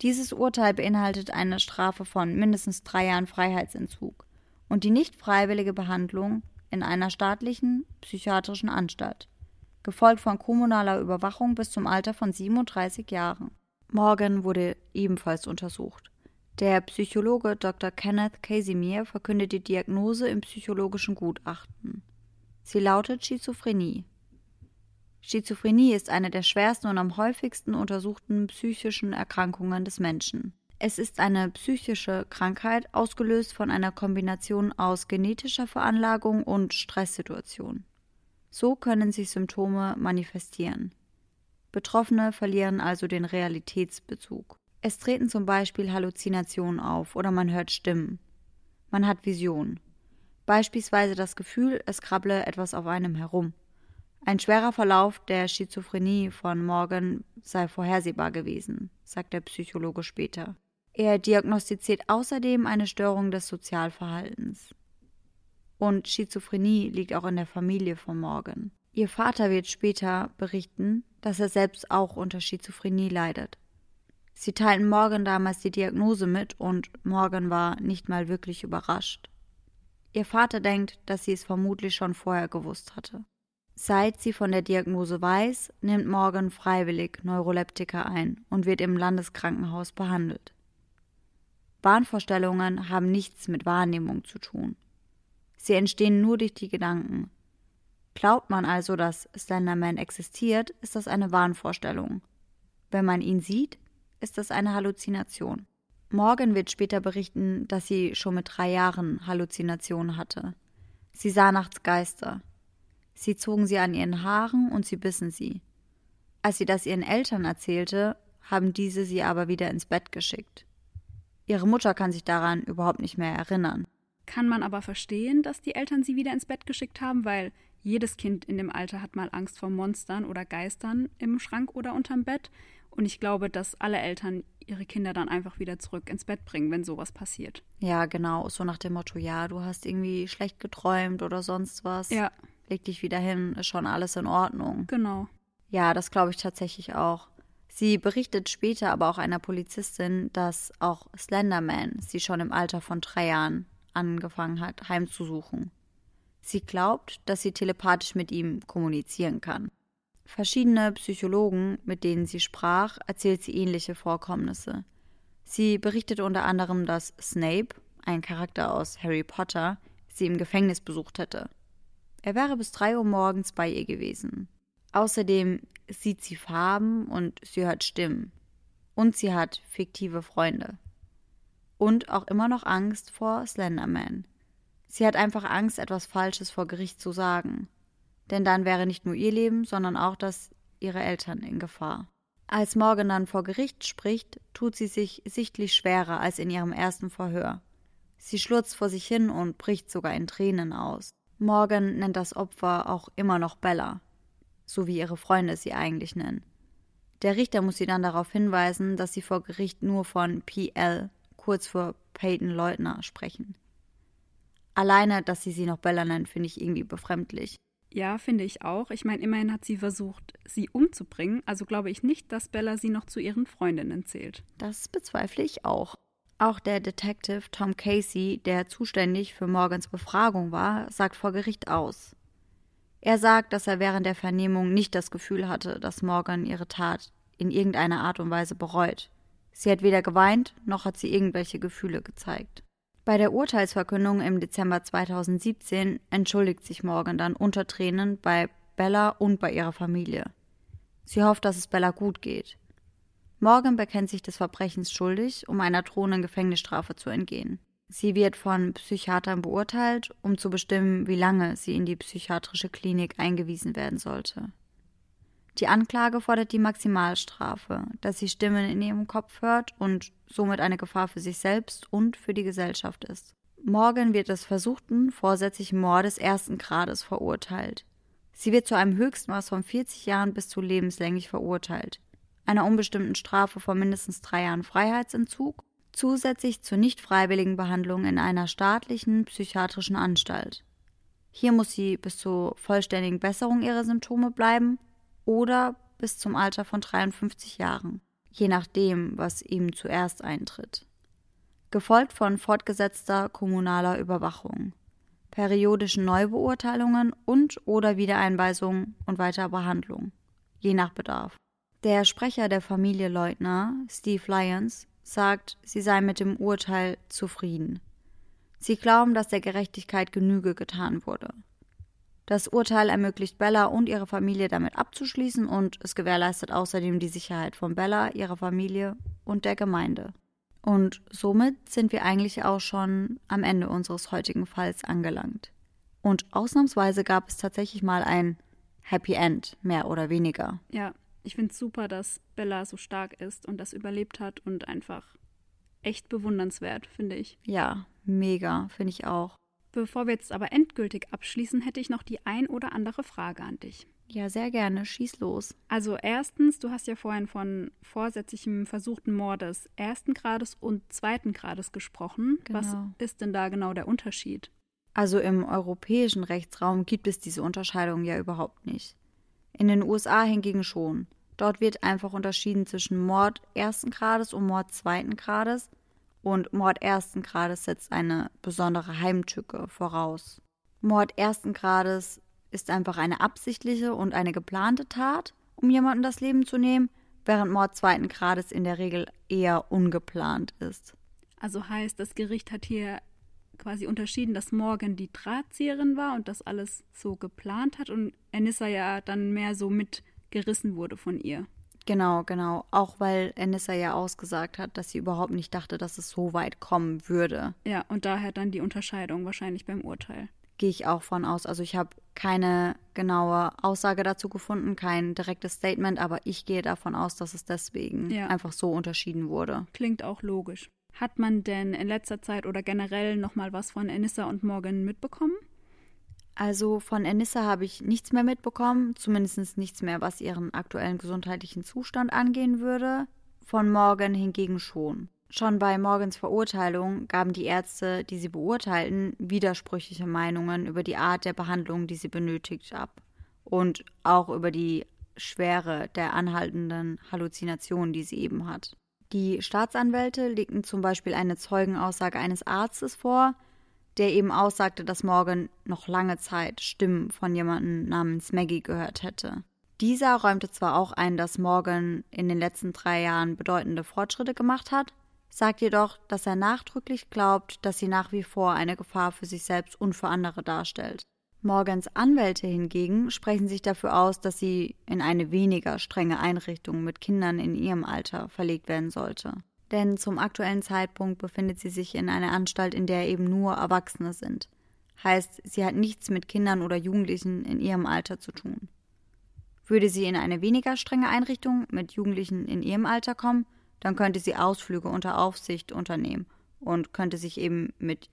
Dieses Urteil beinhaltet eine Strafe von mindestens drei Jahren Freiheitsentzug und die nicht freiwillige Behandlung in einer staatlichen psychiatrischen Anstalt, gefolgt von kommunaler Überwachung bis zum Alter von 37 Jahren. Morgan wurde ebenfalls untersucht. Der Psychologe Dr. Kenneth Casimir verkündet die Diagnose im psychologischen Gutachten. Sie lautet Schizophrenie. Schizophrenie ist eine der schwersten und am häufigsten untersuchten psychischen Erkrankungen des Menschen. Es ist eine psychische Krankheit, ausgelöst von einer Kombination aus genetischer Veranlagung und Stresssituation. So können sich Symptome manifestieren. Betroffene verlieren also den Realitätsbezug. Es treten zum Beispiel Halluzinationen auf oder man hört Stimmen. Man hat Visionen. Beispielsweise das Gefühl, es krabble etwas auf einem herum. Ein schwerer Verlauf der Schizophrenie von Morgan sei vorhersehbar gewesen, sagt der Psychologe später. Er diagnostiziert außerdem eine Störung des Sozialverhaltens. Und Schizophrenie liegt auch in der Familie von Morgan. Ihr Vater wird später berichten, dass er selbst auch unter Schizophrenie leidet. Sie teilten Morgan damals die Diagnose mit und Morgan war nicht mal wirklich überrascht. Ihr Vater denkt, dass sie es vermutlich schon vorher gewusst hatte. Seit sie von der Diagnose weiß, nimmt Morgan freiwillig Neuroleptika ein und wird im Landeskrankenhaus behandelt. Wahnvorstellungen haben nichts mit Wahrnehmung zu tun. Sie entstehen nur durch die Gedanken. Glaubt man also, dass Slenderman existiert, ist das eine Wahnvorstellung. Wenn man ihn sieht, ist das eine Halluzination. Morgan wird später berichten, dass sie schon mit drei Jahren Halluzinationen hatte. Sie sah nachts Geister. Sie zogen sie an ihren Haaren und sie bissen sie. Als sie das ihren Eltern erzählte, haben diese sie aber wieder ins Bett geschickt. Ihre Mutter kann sich daran überhaupt nicht mehr erinnern. Kann man aber verstehen, dass die Eltern sie wieder ins Bett geschickt haben, weil jedes Kind in dem Alter hat mal Angst vor Monstern oder Geistern im Schrank oder unterm Bett. Und ich glaube, dass alle Eltern ihre Kinder dann einfach wieder zurück ins Bett bringen, wenn sowas passiert. Ja, genau. So nach dem Motto, ja, du hast irgendwie schlecht geträumt oder sonst was. Ja. Leg dich wieder hin, ist schon alles in Ordnung. Genau. Ja, das glaube ich tatsächlich auch. Sie berichtet später aber auch einer Polizistin, dass auch Slenderman sie schon im Alter von drei Jahren angefangen hat, heimzusuchen. Sie glaubt, dass sie telepathisch mit ihm kommunizieren kann. Verschiedene Psychologen, mit denen sie sprach, erzählt sie ähnliche Vorkommnisse. Sie berichtet unter anderem, dass Snape, ein Charakter aus Harry Potter, sie im Gefängnis besucht hätte. Er wäre bis drei Uhr morgens bei ihr gewesen. Außerdem sieht sie Farben und sie hört Stimmen. Und sie hat fiktive Freunde. Und auch immer noch Angst vor Slenderman. Sie hat einfach Angst, etwas Falsches vor Gericht zu sagen denn dann wäre nicht nur ihr Leben, sondern auch das ihrer Eltern in Gefahr. Als Morgan dann vor Gericht spricht, tut sie sich sichtlich schwerer als in ihrem ersten Verhör. Sie schlurzt vor sich hin und bricht sogar in Tränen aus. Morgan nennt das Opfer auch immer noch Bella, so wie ihre Freunde sie eigentlich nennen. Der Richter muss sie dann darauf hinweisen, dass sie vor Gericht nur von PL, kurz für Peyton Leutner, sprechen. Alleine, dass sie sie noch Bella nennt, finde ich irgendwie befremdlich. Ja, finde ich auch. Ich meine, immerhin hat sie versucht, sie umzubringen. Also glaube ich nicht, dass Bella sie noch zu ihren Freundinnen zählt. Das bezweifle ich auch. Auch der Detective Tom Casey, der zuständig für Morgans Befragung war, sagt vor Gericht aus. Er sagt, dass er während der Vernehmung nicht das Gefühl hatte, dass Morgan ihre Tat in irgendeiner Art und Weise bereut. Sie hat weder geweint, noch hat sie irgendwelche Gefühle gezeigt. Bei der Urteilsverkündung im Dezember 2017 entschuldigt sich Morgan dann unter Tränen bei Bella und bei ihrer Familie. Sie hofft, dass es Bella gut geht. Morgan bekennt sich des Verbrechens schuldig, um einer drohenden Gefängnisstrafe zu entgehen. Sie wird von Psychiatern beurteilt, um zu bestimmen, wie lange sie in die psychiatrische Klinik eingewiesen werden sollte. Die Anklage fordert die Maximalstrafe, dass sie Stimmen in ihrem Kopf hört und somit eine Gefahr für sich selbst und für die Gesellschaft ist. Morgan wird des versuchten vorsätzlichen Mordes ersten Grades verurteilt. Sie wird zu einem Höchstmaß von 40 Jahren bis zu lebenslänglich verurteilt, einer unbestimmten Strafe von mindestens drei Jahren Freiheitsentzug, zusätzlich zur nicht freiwilligen Behandlung in einer staatlichen psychiatrischen Anstalt. Hier muss sie bis zur vollständigen Besserung ihrer Symptome bleiben oder bis zum Alter von 53 Jahren, je nachdem, was ihm zuerst eintritt. Gefolgt von fortgesetzter kommunaler Überwachung, periodischen Neubeurteilungen und oder Wiedereinweisung und weiterer Behandlung, je nach Bedarf. Der Sprecher der Familie Leutner, Steve Lyons, sagt, sie sei mit dem Urteil zufrieden. Sie glauben, dass der Gerechtigkeit Genüge getan wurde. Das Urteil ermöglicht Bella und ihre Familie damit abzuschließen und es gewährleistet außerdem die Sicherheit von Bella, ihrer Familie und der Gemeinde. Und somit sind wir eigentlich auch schon am Ende unseres heutigen Falls angelangt. Und ausnahmsweise gab es tatsächlich mal ein Happy End, mehr oder weniger. Ja, ich finde es super, dass Bella so stark ist und das überlebt hat und einfach echt bewundernswert, finde ich. Ja, mega, finde ich auch. Bevor wir jetzt aber endgültig abschließen, hätte ich noch die ein oder andere Frage an dich. Ja, sehr gerne. Schieß los. Also erstens, du hast ja vorhin von vorsätzlichem versuchten Mordes ersten Grades und zweiten Grades gesprochen. Genau. Was ist denn da genau der Unterschied? Also im europäischen Rechtsraum gibt es diese Unterscheidung ja überhaupt nicht. In den USA hingegen schon. Dort wird einfach unterschieden zwischen Mord ersten Grades und Mord zweiten Grades und Mord ersten Grades setzt eine besondere Heimtücke voraus. Mord ersten Grades ist einfach eine absichtliche und eine geplante Tat, um jemandem das Leben zu nehmen, während Mord zweiten Grades in der Regel eher ungeplant ist. Also heißt, das Gericht hat hier quasi unterschieden, dass Morgan die Drahtzieherin war und das alles so geplant hat und Anissa ja dann mehr so mitgerissen wurde von ihr. Genau, genau. Auch weil Anissa ja ausgesagt hat, dass sie überhaupt nicht dachte, dass es so weit kommen würde. Ja, und daher dann die Unterscheidung wahrscheinlich beim Urteil. Gehe ich auch von aus. Also ich habe keine genaue Aussage dazu gefunden, kein direktes Statement, aber ich gehe davon aus, dass es deswegen ja. einfach so unterschieden wurde. Klingt auch logisch. Hat man denn in letzter Zeit oder generell nochmal was von Anissa und Morgan mitbekommen? Also von Enissa habe ich nichts mehr mitbekommen, zumindest nichts mehr, was ihren aktuellen gesundheitlichen Zustand angehen würde. Von Morgan hingegen schon. Schon bei Morgans Verurteilung gaben die Ärzte, die sie beurteilten, widersprüchliche Meinungen über die Art der Behandlung, die sie benötigt, ab. Und auch über die Schwere der anhaltenden Halluzinationen, die sie eben hat. Die Staatsanwälte legten zum Beispiel eine Zeugenaussage eines Arztes vor, der eben aussagte, dass Morgan noch lange Zeit Stimmen von jemandem namens Maggie gehört hätte. Dieser räumte zwar auch ein, dass Morgan in den letzten drei Jahren bedeutende Fortschritte gemacht hat, sagt jedoch, dass er nachdrücklich glaubt, dass sie nach wie vor eine Gefahr für sich selbst und für andere darstellt. Morgans Anwälte hingegen sprechen sich dafür aus, dass sie in eine weniger strenge Einrichtung mit Kindern in ihrem Alter verlegt werden sollte denn zum aktuellen Zeitpunkt befindet sie sich in einer Anstalt, in der eben nur Erwachsene sind. Heißt, sie hat nichts mit Kindern oder Jugendlichen in ihrem Alter zu tun. Würde sie in eine weniger strenge Einrichtung mit Jugendlichen in ihrem Alter kommen, dann könnte sie Ausflüge unter Aufsicht unternehmen und könnte sich eben mit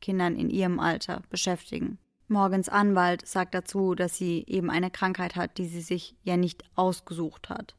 Kindern in ihrem Alter beschäftigen. Morgens Anwalt sagt dazu, dass sie eben eine Krankheit hat, die sie sich ja nicht ausgesucht hat.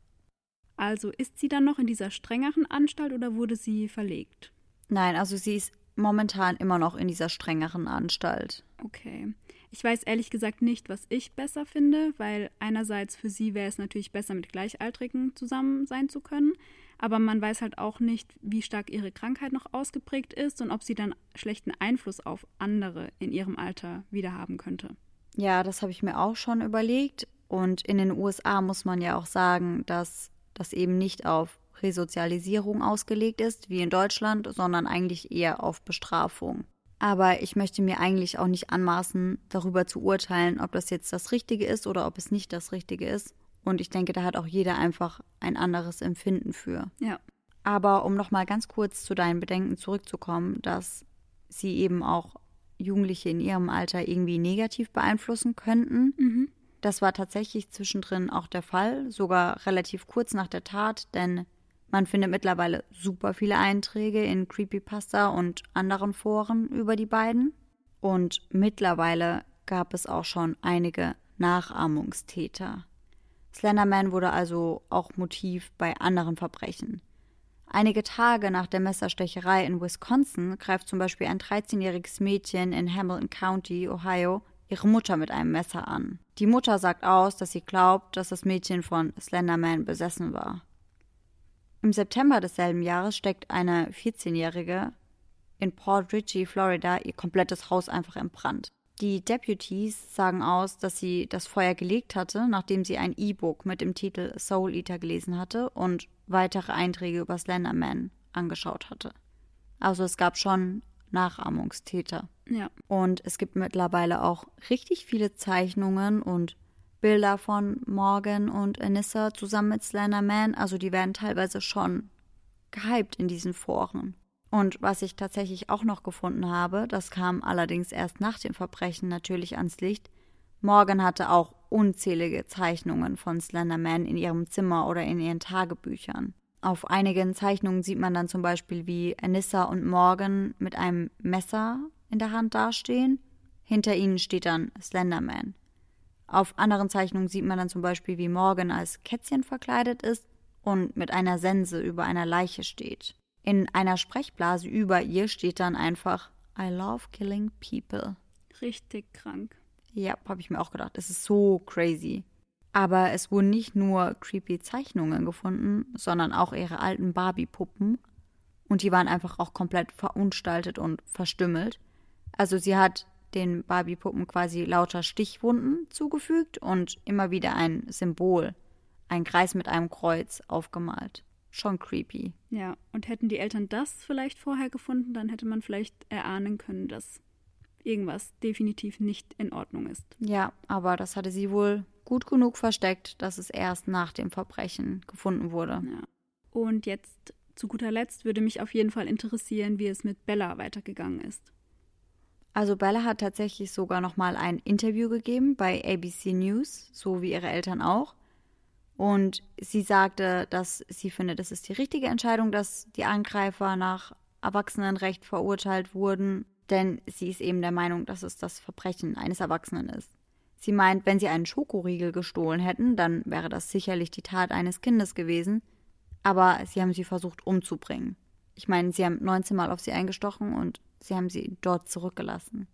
Also ist sie dann noch in dieser strengeren Anstalt oder wurde sie verlegt? Nein, also sie ist momentan immer noch in dieser strengeren Anstalt. Okay. Ich weiß ehrlich gesagt nicht, was ich besser finde, weil einerseits für sie wäre es natürlich besser, mit Gleichaltrigen zusammen sein zu können, aber man weiß halt auch nicht, wie stark ihre Krankheit noch ausgeprägt ist und ob sie dann schlechten Einfluss auf andere in ihrem Alter wieder haben könnte. Ja, das habe ich mir auch schon überlegt. Und in den USA muss man ja auch sagen, dass das eben nicht auf Resozialisierung ausgelegt ist, wie in Deutschland, sondern eigentlich eher auf Bestrafung. Aber ich möchte mir eigentlich auch nicht anmaßen, darüber zu urteilen, ob das jetzt das Richtige ist oder ob es nicht das Richtige ist. Und ich denke, da hat auch jeder einfach ein anderes Empfinden für. Ja. Aber um nochmal ganz kurz zu deinen Bedenken zurückzukommen, dass sie eben auch Jugendliche in ihrem Alter irgendwie negativ beeinflussen könnten. Mhm. Das war tatsächlich zwischendrin auch der Fall, sogar relativ kurz nach der Tat, denn man findet mittlerweile super viele Einträge in Creepypasta und anderen Foren über die beiden. Und mittlerweile gab es auch schon einige Nachahmungstäter. Slenderman wurde also auch Motiv bei anderen Verbrechen. Einige Tage nach der Messerstecherei in Wisconsin greift zum Beispiel ein 13-jähriges Mädchen in Hamilton County, Ohio, ihre Mutter mit einem Messer an. Die Mutter sagt aus, dass sie glaubt, dass das Mädchen von Slenderman besessen war. Im September desselben Jahres steckt eine 14-jährige in Port Richey, Florida, ihr komplettes Haus einfach in Brand. Die Deputies sagen aus, dass sie das Feuer gelegt hatte, nachdem sie ein E-Book mit dem Titel Soul Eater gelesen hatte und weitere Einträge über Slenderman angeschaut hatte. Also es gab schon Nachahmungstäter. Ja. Und es gibt mittlerweile auch richtig viele Zeichnungen und Bilder von Morgan und Anissa zusammen mit Slenderman. Also die werden teilweise schon gehypt in diesen Foren. Und was ich tatsächlich auch noch gefunden habe, das kam allerdings erst nach dem Verbrechen natürlich ans Licht. Morgan hatte auch unzählige Zeichnungen von Slenderman in ihrem Zimmer oder in ihren Tagebüchern. Auf einigen Zeichnungen sieht man dann zum Beispiel, wie Anissa und Morgan mit einem Messer in der Hand dastehen. Hinter ihnen steht dann Slenderman. Auf anderen Zeichnungen sieht man dann zum Beispiel, wie Morgan als Kätzchen verkleidet ist und mit einer Sense über einer Leiche steht. In einer Sprechblase über ihr steht dann einfach I love killing people. Richtig krank. Ja, habe ich mir auch gedacht. Es ist so crazy. Aber es wurden nicht nur creepy Zeichnungen gefunden, sondern auch ihre alten Barbie-Puppen. Und die waren einfach auch komplett verunstaltet und verstümmelt. Also sie hat den Barbie-Puppen quasi lauter Stichwunden zugefügt und immer wieder ein Symbol, ein Kreis mit einem Kreuz aufgemalt schon creepy. Ja, und hätten die Eltern das vielleicht vorher gefunden, dann hätte man vielleicht erahnen können, dass irgendwas definitiv nicht in Ordnung ist. Ja, aber das hatte sie wohl gut genug versteckt, dass es erst nach dem Verbrechen gefunden wurde. Ja. Und jetzt zu guter Letzt würde mich auf jeden Fall interessieren, wie es mit Bella weitergegangen ist. Also Bella hat tatsächlich sogar noch mal ein Interview gegeben bei ABC News, so wie ihre Eltern auch. Und sie sagte, dass sie findet, es ist die richtige Entscheidung, dass die Angreifer nach Erwachsenenrecht verurteilt wurden, denn sie ist eben der Meinung, dass es das Verbrechen eines Erwachsenen ist. Sie meint, wenn sie einen Schokoriegel gestohlen hätten, dann wäre das sicherlich die Tat eines Kindes gewesen, aber sie haben sie versucht umzubringen. Ich meine, sie haben 19 Mal auf sie eingestochen und sie haben sie dort zurückgelassen.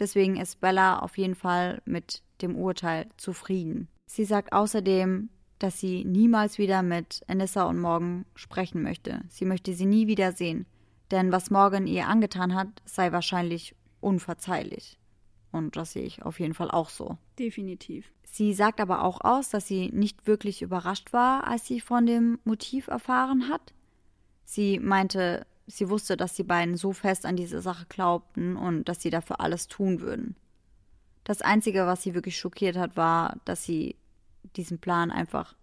Deswegen ist Bella auf jeden Fall mit dem Urteil zufrieden. Sie sagt außerdem, dass sie niemals wieder mit Anissa und Morgan sprechen möchte. Sie möchte sie nie wieder sehen, denn was Morgan ihr angetan hat, sei wahrscheinlich unverzeihlich. Und das sehe ich auf jeden Fall auch so. Definitiv. Sie sagt aber auch aus, dass sie nicht wirklich überrascht war, als sie von dem Motiv erfahren hat. Sie meinte, sie wusste, dass die beiden so fest an diese Sache glaubten und dass sie dafür alles tun würden. Das Einzige, was sie wirklich schockiert hat, war, dass sie diesen Plan einfach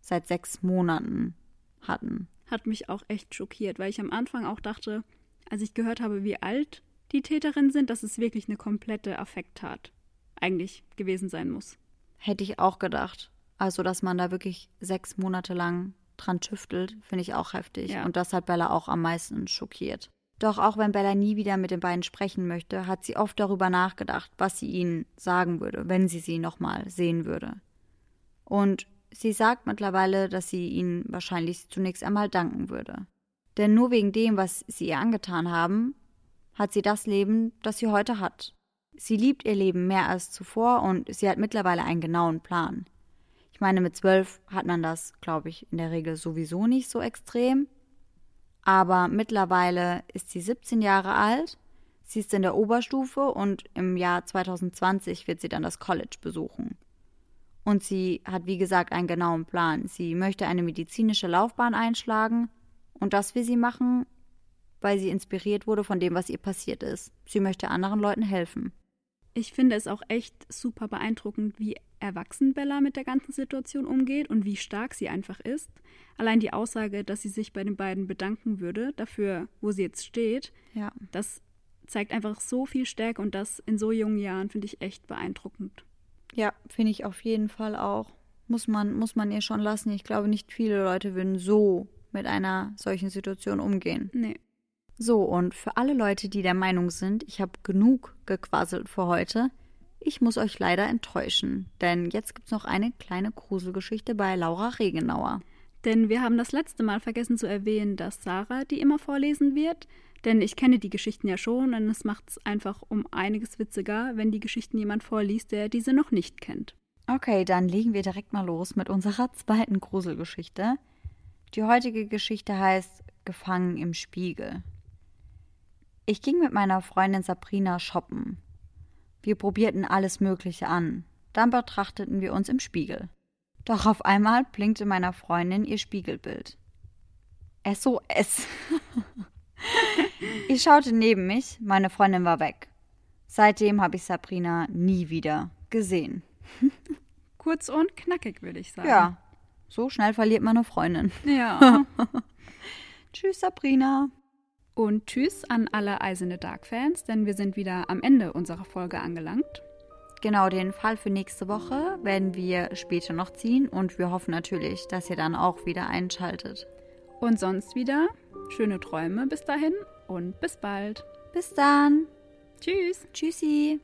seit sechs Monaten hatten. Hat mich auch echt schockiert, weil ich am Anfang auch dachte, als ich gehört habe, wie alt die Täterin sind, dass es wirklich eine komplette Affekttat eigentlich gewesen sein muss. Hätte ich auch gedacht. Also, dass man da wirklich sechs Monate lang dran tüftelt, finde ich auch heftig. Ja. Und das hat Bella auch am meisten schockiert. Doch auch wenn Bella nie wieder mit den beiden sprechen möchte, hat sie oft darüber nachgedacht, was sie ihnen sagen würde, wenn sie sie nochmal sehen würde. Und sie sagt mittlerweile, dass sie ihnen wahrscheinlich zunächst einmal danken würde. Denn nur wegen dem, was sie ihr angetan haben, hat sie das Leben, das sie heute hat. Sie liebt ihr Leben mehr als zuvor und sie hat mittlerweile einen genauen Plan. Ich meine, mit zwölf hat man das, glaube ich, in der Regel sowieso nicht so extrem. Aber mittlerweile ist sie 17 Jahre alt, sie ist in der Oberstufe und im Jahr 2020 wird sie dann das College besuchen. Und sie hat, wie gesagt, einen genauen Plan. Sie möchte eine medizinische Laufbahn einschlagen. Und das will sie machen, weil sie inspiriert wurde von dem, was ihr passiert ist. Sie möchte anderen Leuten helfen. Ich finde es auch echt super beeindruckend, wie erwachsen Bella mit der ganzen Situation umgeht und wie stark sie einfach ist. Allein die Aussage, dass sie sich bei den beiden bedanken würde, dafür, wo sie jetzt steht, Ja. das zeigt einfach so viel Stärke und das in so jungen Jahren finde ich echt beeindruckend. Ja, finde ich auf jeden Fall auch. Muss man, muss man ihr schon lassen. Ich glaube, nicht viele Leute würden so mit einer solchen Situation umgehen. Nee. So, und für alle Leute, die der Meinung sind, ich habe genug gequasselt für heute, ich muss euch leider enttäuschen. Denn jetzt gibt's noch eine kleine Gruselgeschichte bei Laura Regenauer. Denn wir haben das letzte Mal vergessen zu erwähnen, dass Sarah die immer vorlesen wird. Denn ich kenne die Geschichten ja schon und es macht es einfach um einiges witziger, wenn die Geschichten jemand vorliest, der diese noch nicht kennt. Okay, dann legen wir direkt mal los mit unserer zweiten Gruselgeschichte. Die heutige Geschichte heißt Gefangen im Spiegel. Ich ging mit meiner Freundin Sabrina shoppen. Wir probierten alles Mögliche an. Dann betrachteten wir uns im Spiegel. Doch auf einmal blinkte meiner Freundin ihr Spiegelbild. SOS. ich schaute neben mich, meine Freundin war weg. Seitdem habe ich Sabrina nie wieder gesehen. Kurz und knackig, würde ich sagen. Ja, so schnell verliert man eine Freundin. Ja. Tschüss, Sabrina. Und tschüss an alle Eisene Dark-Fans, denn wir sind wieder am Ende unserer Folge angelangt. Genau, den Fall für nächste Woche werden wir später noch ziehen und wir hoffen natürlich, dass ihr dann auch wieder einschaltet. Und sonst wieder schöne Träume bis dahin und bis bald. Bis dann. Tschüss. Tschüssi.